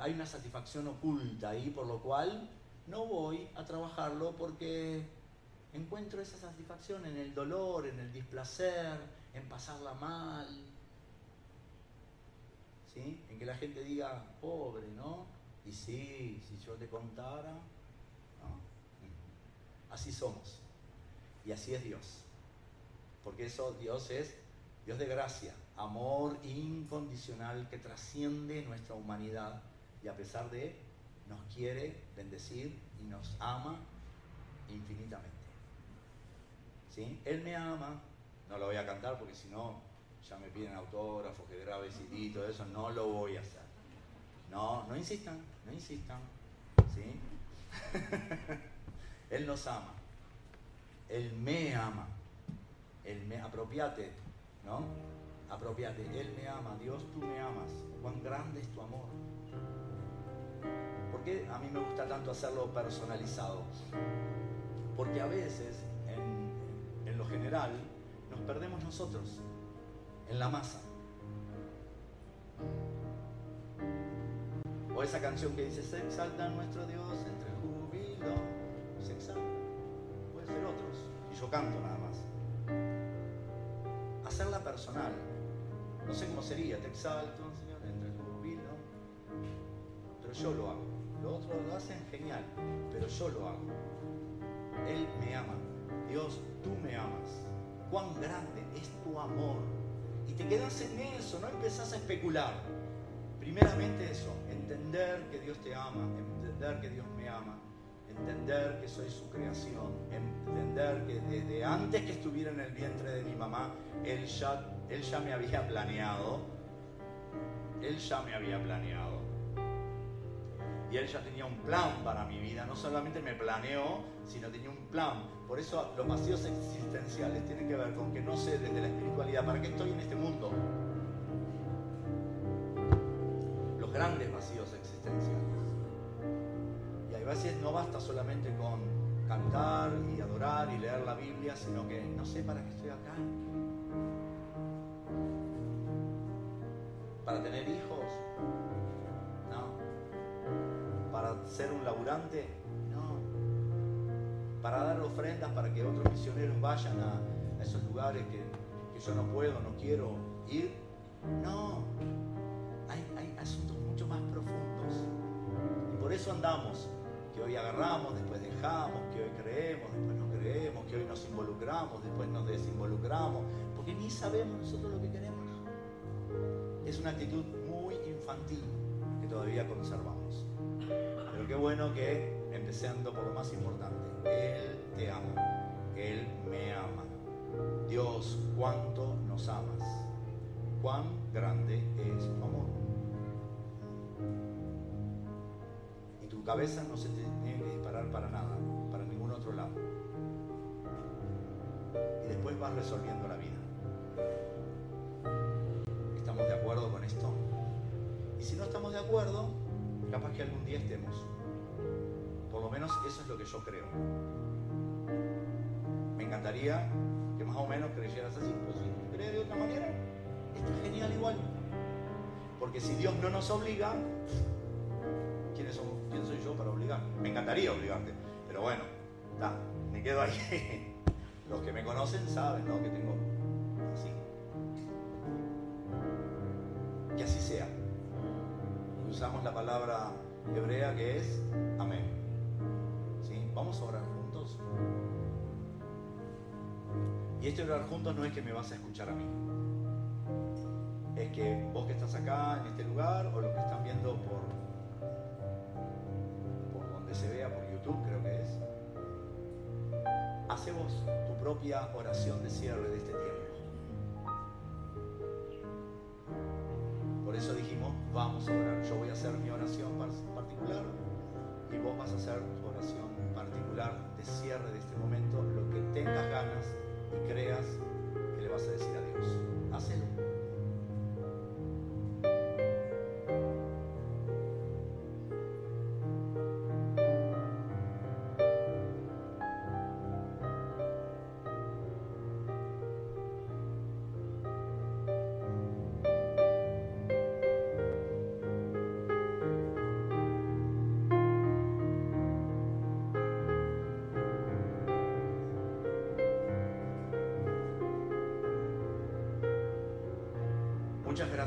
hay una satisfacción oculta ahí, por lo cual no voy a trabajarlo porque encuentro esa satisfacción en el dolor, en el displacer, en pasarla mal. ¿Sí? En que la gente diga, pobre, ¿no? Y sí, si yo te contara, Así somos. Y así es Dios. Porque eso Dios es Dios de gracia, amor incondicional que trasciende nuestra humanidad y a pesar de nos quiere bendecir y nos ama infinitamente. Él me ama, no lo voy a cantar porque si no ya me piden autógrafos, que grabe CD, todo eso, no lo voy a hacer. No, no insistan, no insistan, ¿sí? Él nos ama, Él me ama, Él me, apropiate, ¿no? Apropiate, Él me ama, Dios tú me amas, cuán grande es tu amor. ¿Por qué a mí me gusta tanto hacerlo personalizado? Porque a veces lo general, nos perdemos nosotros en la masa. O esa canción que dice, se exalta nuestro Dios entre júbilo, se exalta. Puede ser otros. Y yo canto nada más. Hacerla personal. No sé cómo sería, te exalto, Señor, entre júbilo. Pero yo lo hago. Los otros lo hacen genial, pero yo lo hago. Él me ama. Dios, tú me amas. Cuán grande es tu amor. Y te quedas en eso, no empezás a especular. Primeramente eso, entender que Dios te ama, entender que Dios me ama, entender que soy su creación, entender que desde antes que estuviera en el vientre de mi mamá, Él ya, él ya me había planeado, Él ya me había planeado. Y Él ya tenía un plan para mi vida, no solamente me planeó, sino tenía un plan. Por eso los vacíos existenciales tienen que ver con que no sé desde la espiritualidad para qué estoy en este mundo. Los grandes vacíos existenciales a veces no basta solamente con cantar y adorar y leer la Biblia, sino que no sé para qué estoy acá. Para tener hijos, no. Para ser un laburante. Para dar ofrendas para que otros misioneros vayan a, esos lugares que, yo no puedo, no quiero ir, no. Hay, hay asuntos mucho más profundos. Y por eso andamos que hoy agarramos, después dejamos, que hoy creemos, después no creemos, que hoy nos involucramos, después nos desinvolucramos, porque ni sabemos nosotros lo que queremos. Es una actitud muy infantil que todavía conservamos. Pero qué bueno que, empezando por lo más importante, Él te ama, Él me ama. Dios, cuánto nos amas, cuán grande es tu amor. cabeza no se te tiene que disparar para nada, para ningún otro lado. Y después vas resolviendo la vida. ¿Estamos de acuerdo con esto? Y si no estamos de acuerdo, capaz que algún día estemos. Lo menos eso es lo que yo creo. Me encantaría que más o menos creyeras así, pero si crees de otra manera, está genial igual. Porque si Dios no nos obliga, ¿quiénes somos? ¿Quién soy yo para obligar? Me encantaría obligarte, pero bueno, me quedo ahí. Los que me conocen saben, ¿no? Que tengo así. Que así sea. Usamos la palabra hebrea que es amén. Vamos a orar juntos. Y este orar juntos no es que me vas a escuchar a mí. Es que vos que estás acá en este lugar o los que están viendo por se vea por YouTube, creo que es. Hace vos tu propia oración de cierre de este tiempo. Por eso dijimos, vamos a orar. Yo voy a hacer mi oración particular y vos vas a hacer tu oración particular de cierre de este momento, lo que tengas ganas y creas que le vas a decir a Dios. Hacelo.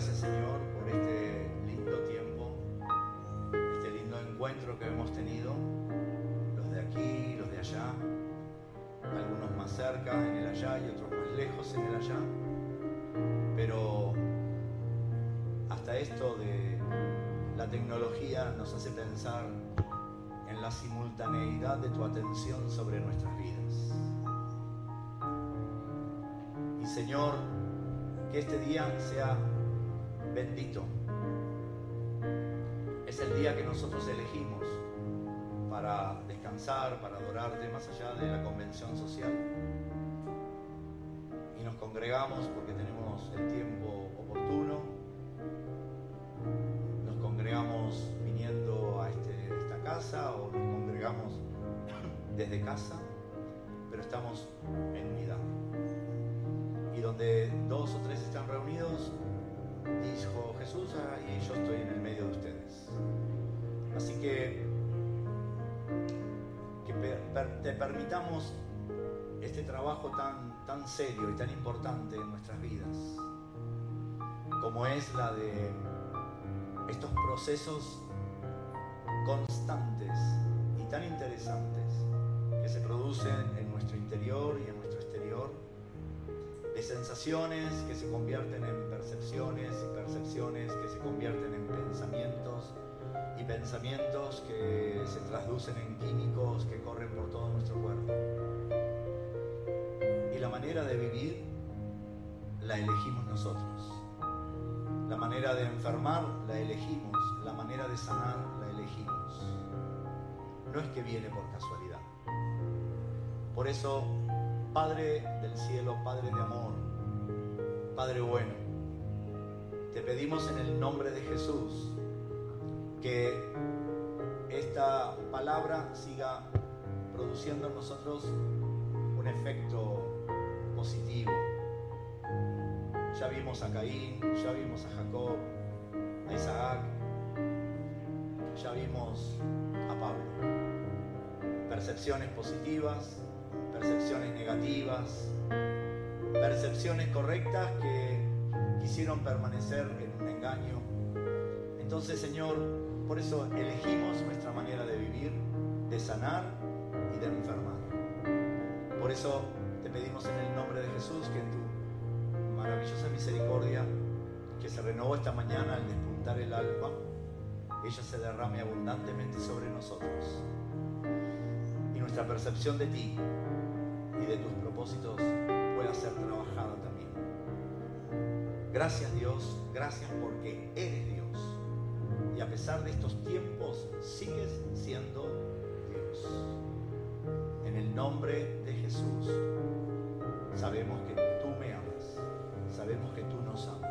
Gracias Señor por este lindo tiempo, este lindo encuentro que hemos tenido, los de aquí, los de allá, algunos más cerca en el allá y otros más lejos en el allá. Pero hasta esto de la tecnología nos hace pensar en la simultaneidad de tu atención sobre nuestras vidas. Y Señor, que este día sea bendito. Es el día que nosotros elegimos para descansar, para adorarte más allá de la convención social. Y nos congregamos porque tenemos el tiempo oportuno. Nos congregamos viniendo a este, esta casa o nos congregamos desde casa, pero estamos en unidad. Y donde dos o tres están reunidos, Y yo estoy en el medio de ustedes. Así que que te permitamos este trabajo tan, tan serio y tan importante en nuestras vidas, como es la de estos procesos constantes y tan interesantes que se producen en nuestro interior y en de sensaciones que se convierten en percepciones y percepciones que se convierten en pensamientos y pensamientos que se traducen en químicos que corren por todo nuestro cuerpo. Y la manera de vivir la elegimos nosotros. La manera de enfermar la elegimos. La manera de sanar la elegimos. No es que viene por casualidad. Por eso, Padre del cielo, Padre de amor, Padre bueno, te pedimos en el nombre de Jesús que esta palabra siga produciendo en nosotros un efecto positivo. Ya vimos a Caín, ya vimos a Jacob, a Isaac, ya vimos a Pablo. Percepciones positivas, percepciones negativas, percepciones correctas que quisieron permanecer en un engaño. Entonces, Señor, por eso elegimos nuestra manera de vivir, de sanar y de enfermar. Por eso te pedimos en el nombre de Jesús que en tu maravillosa misericordia, que se renovó esta mañana al despuntar el alba, ella se derrame abundantemente sobre nosotros. Y nuestra percepción de ti y de tus propósitos pueda ser trabajada también. Gracias Dios, gracias porque eres Dios y a pesar de estos tiempos sigues siendo Dios. En el nombre de Jesús, sabemos que tú me amas, sabemos que tú nos amas.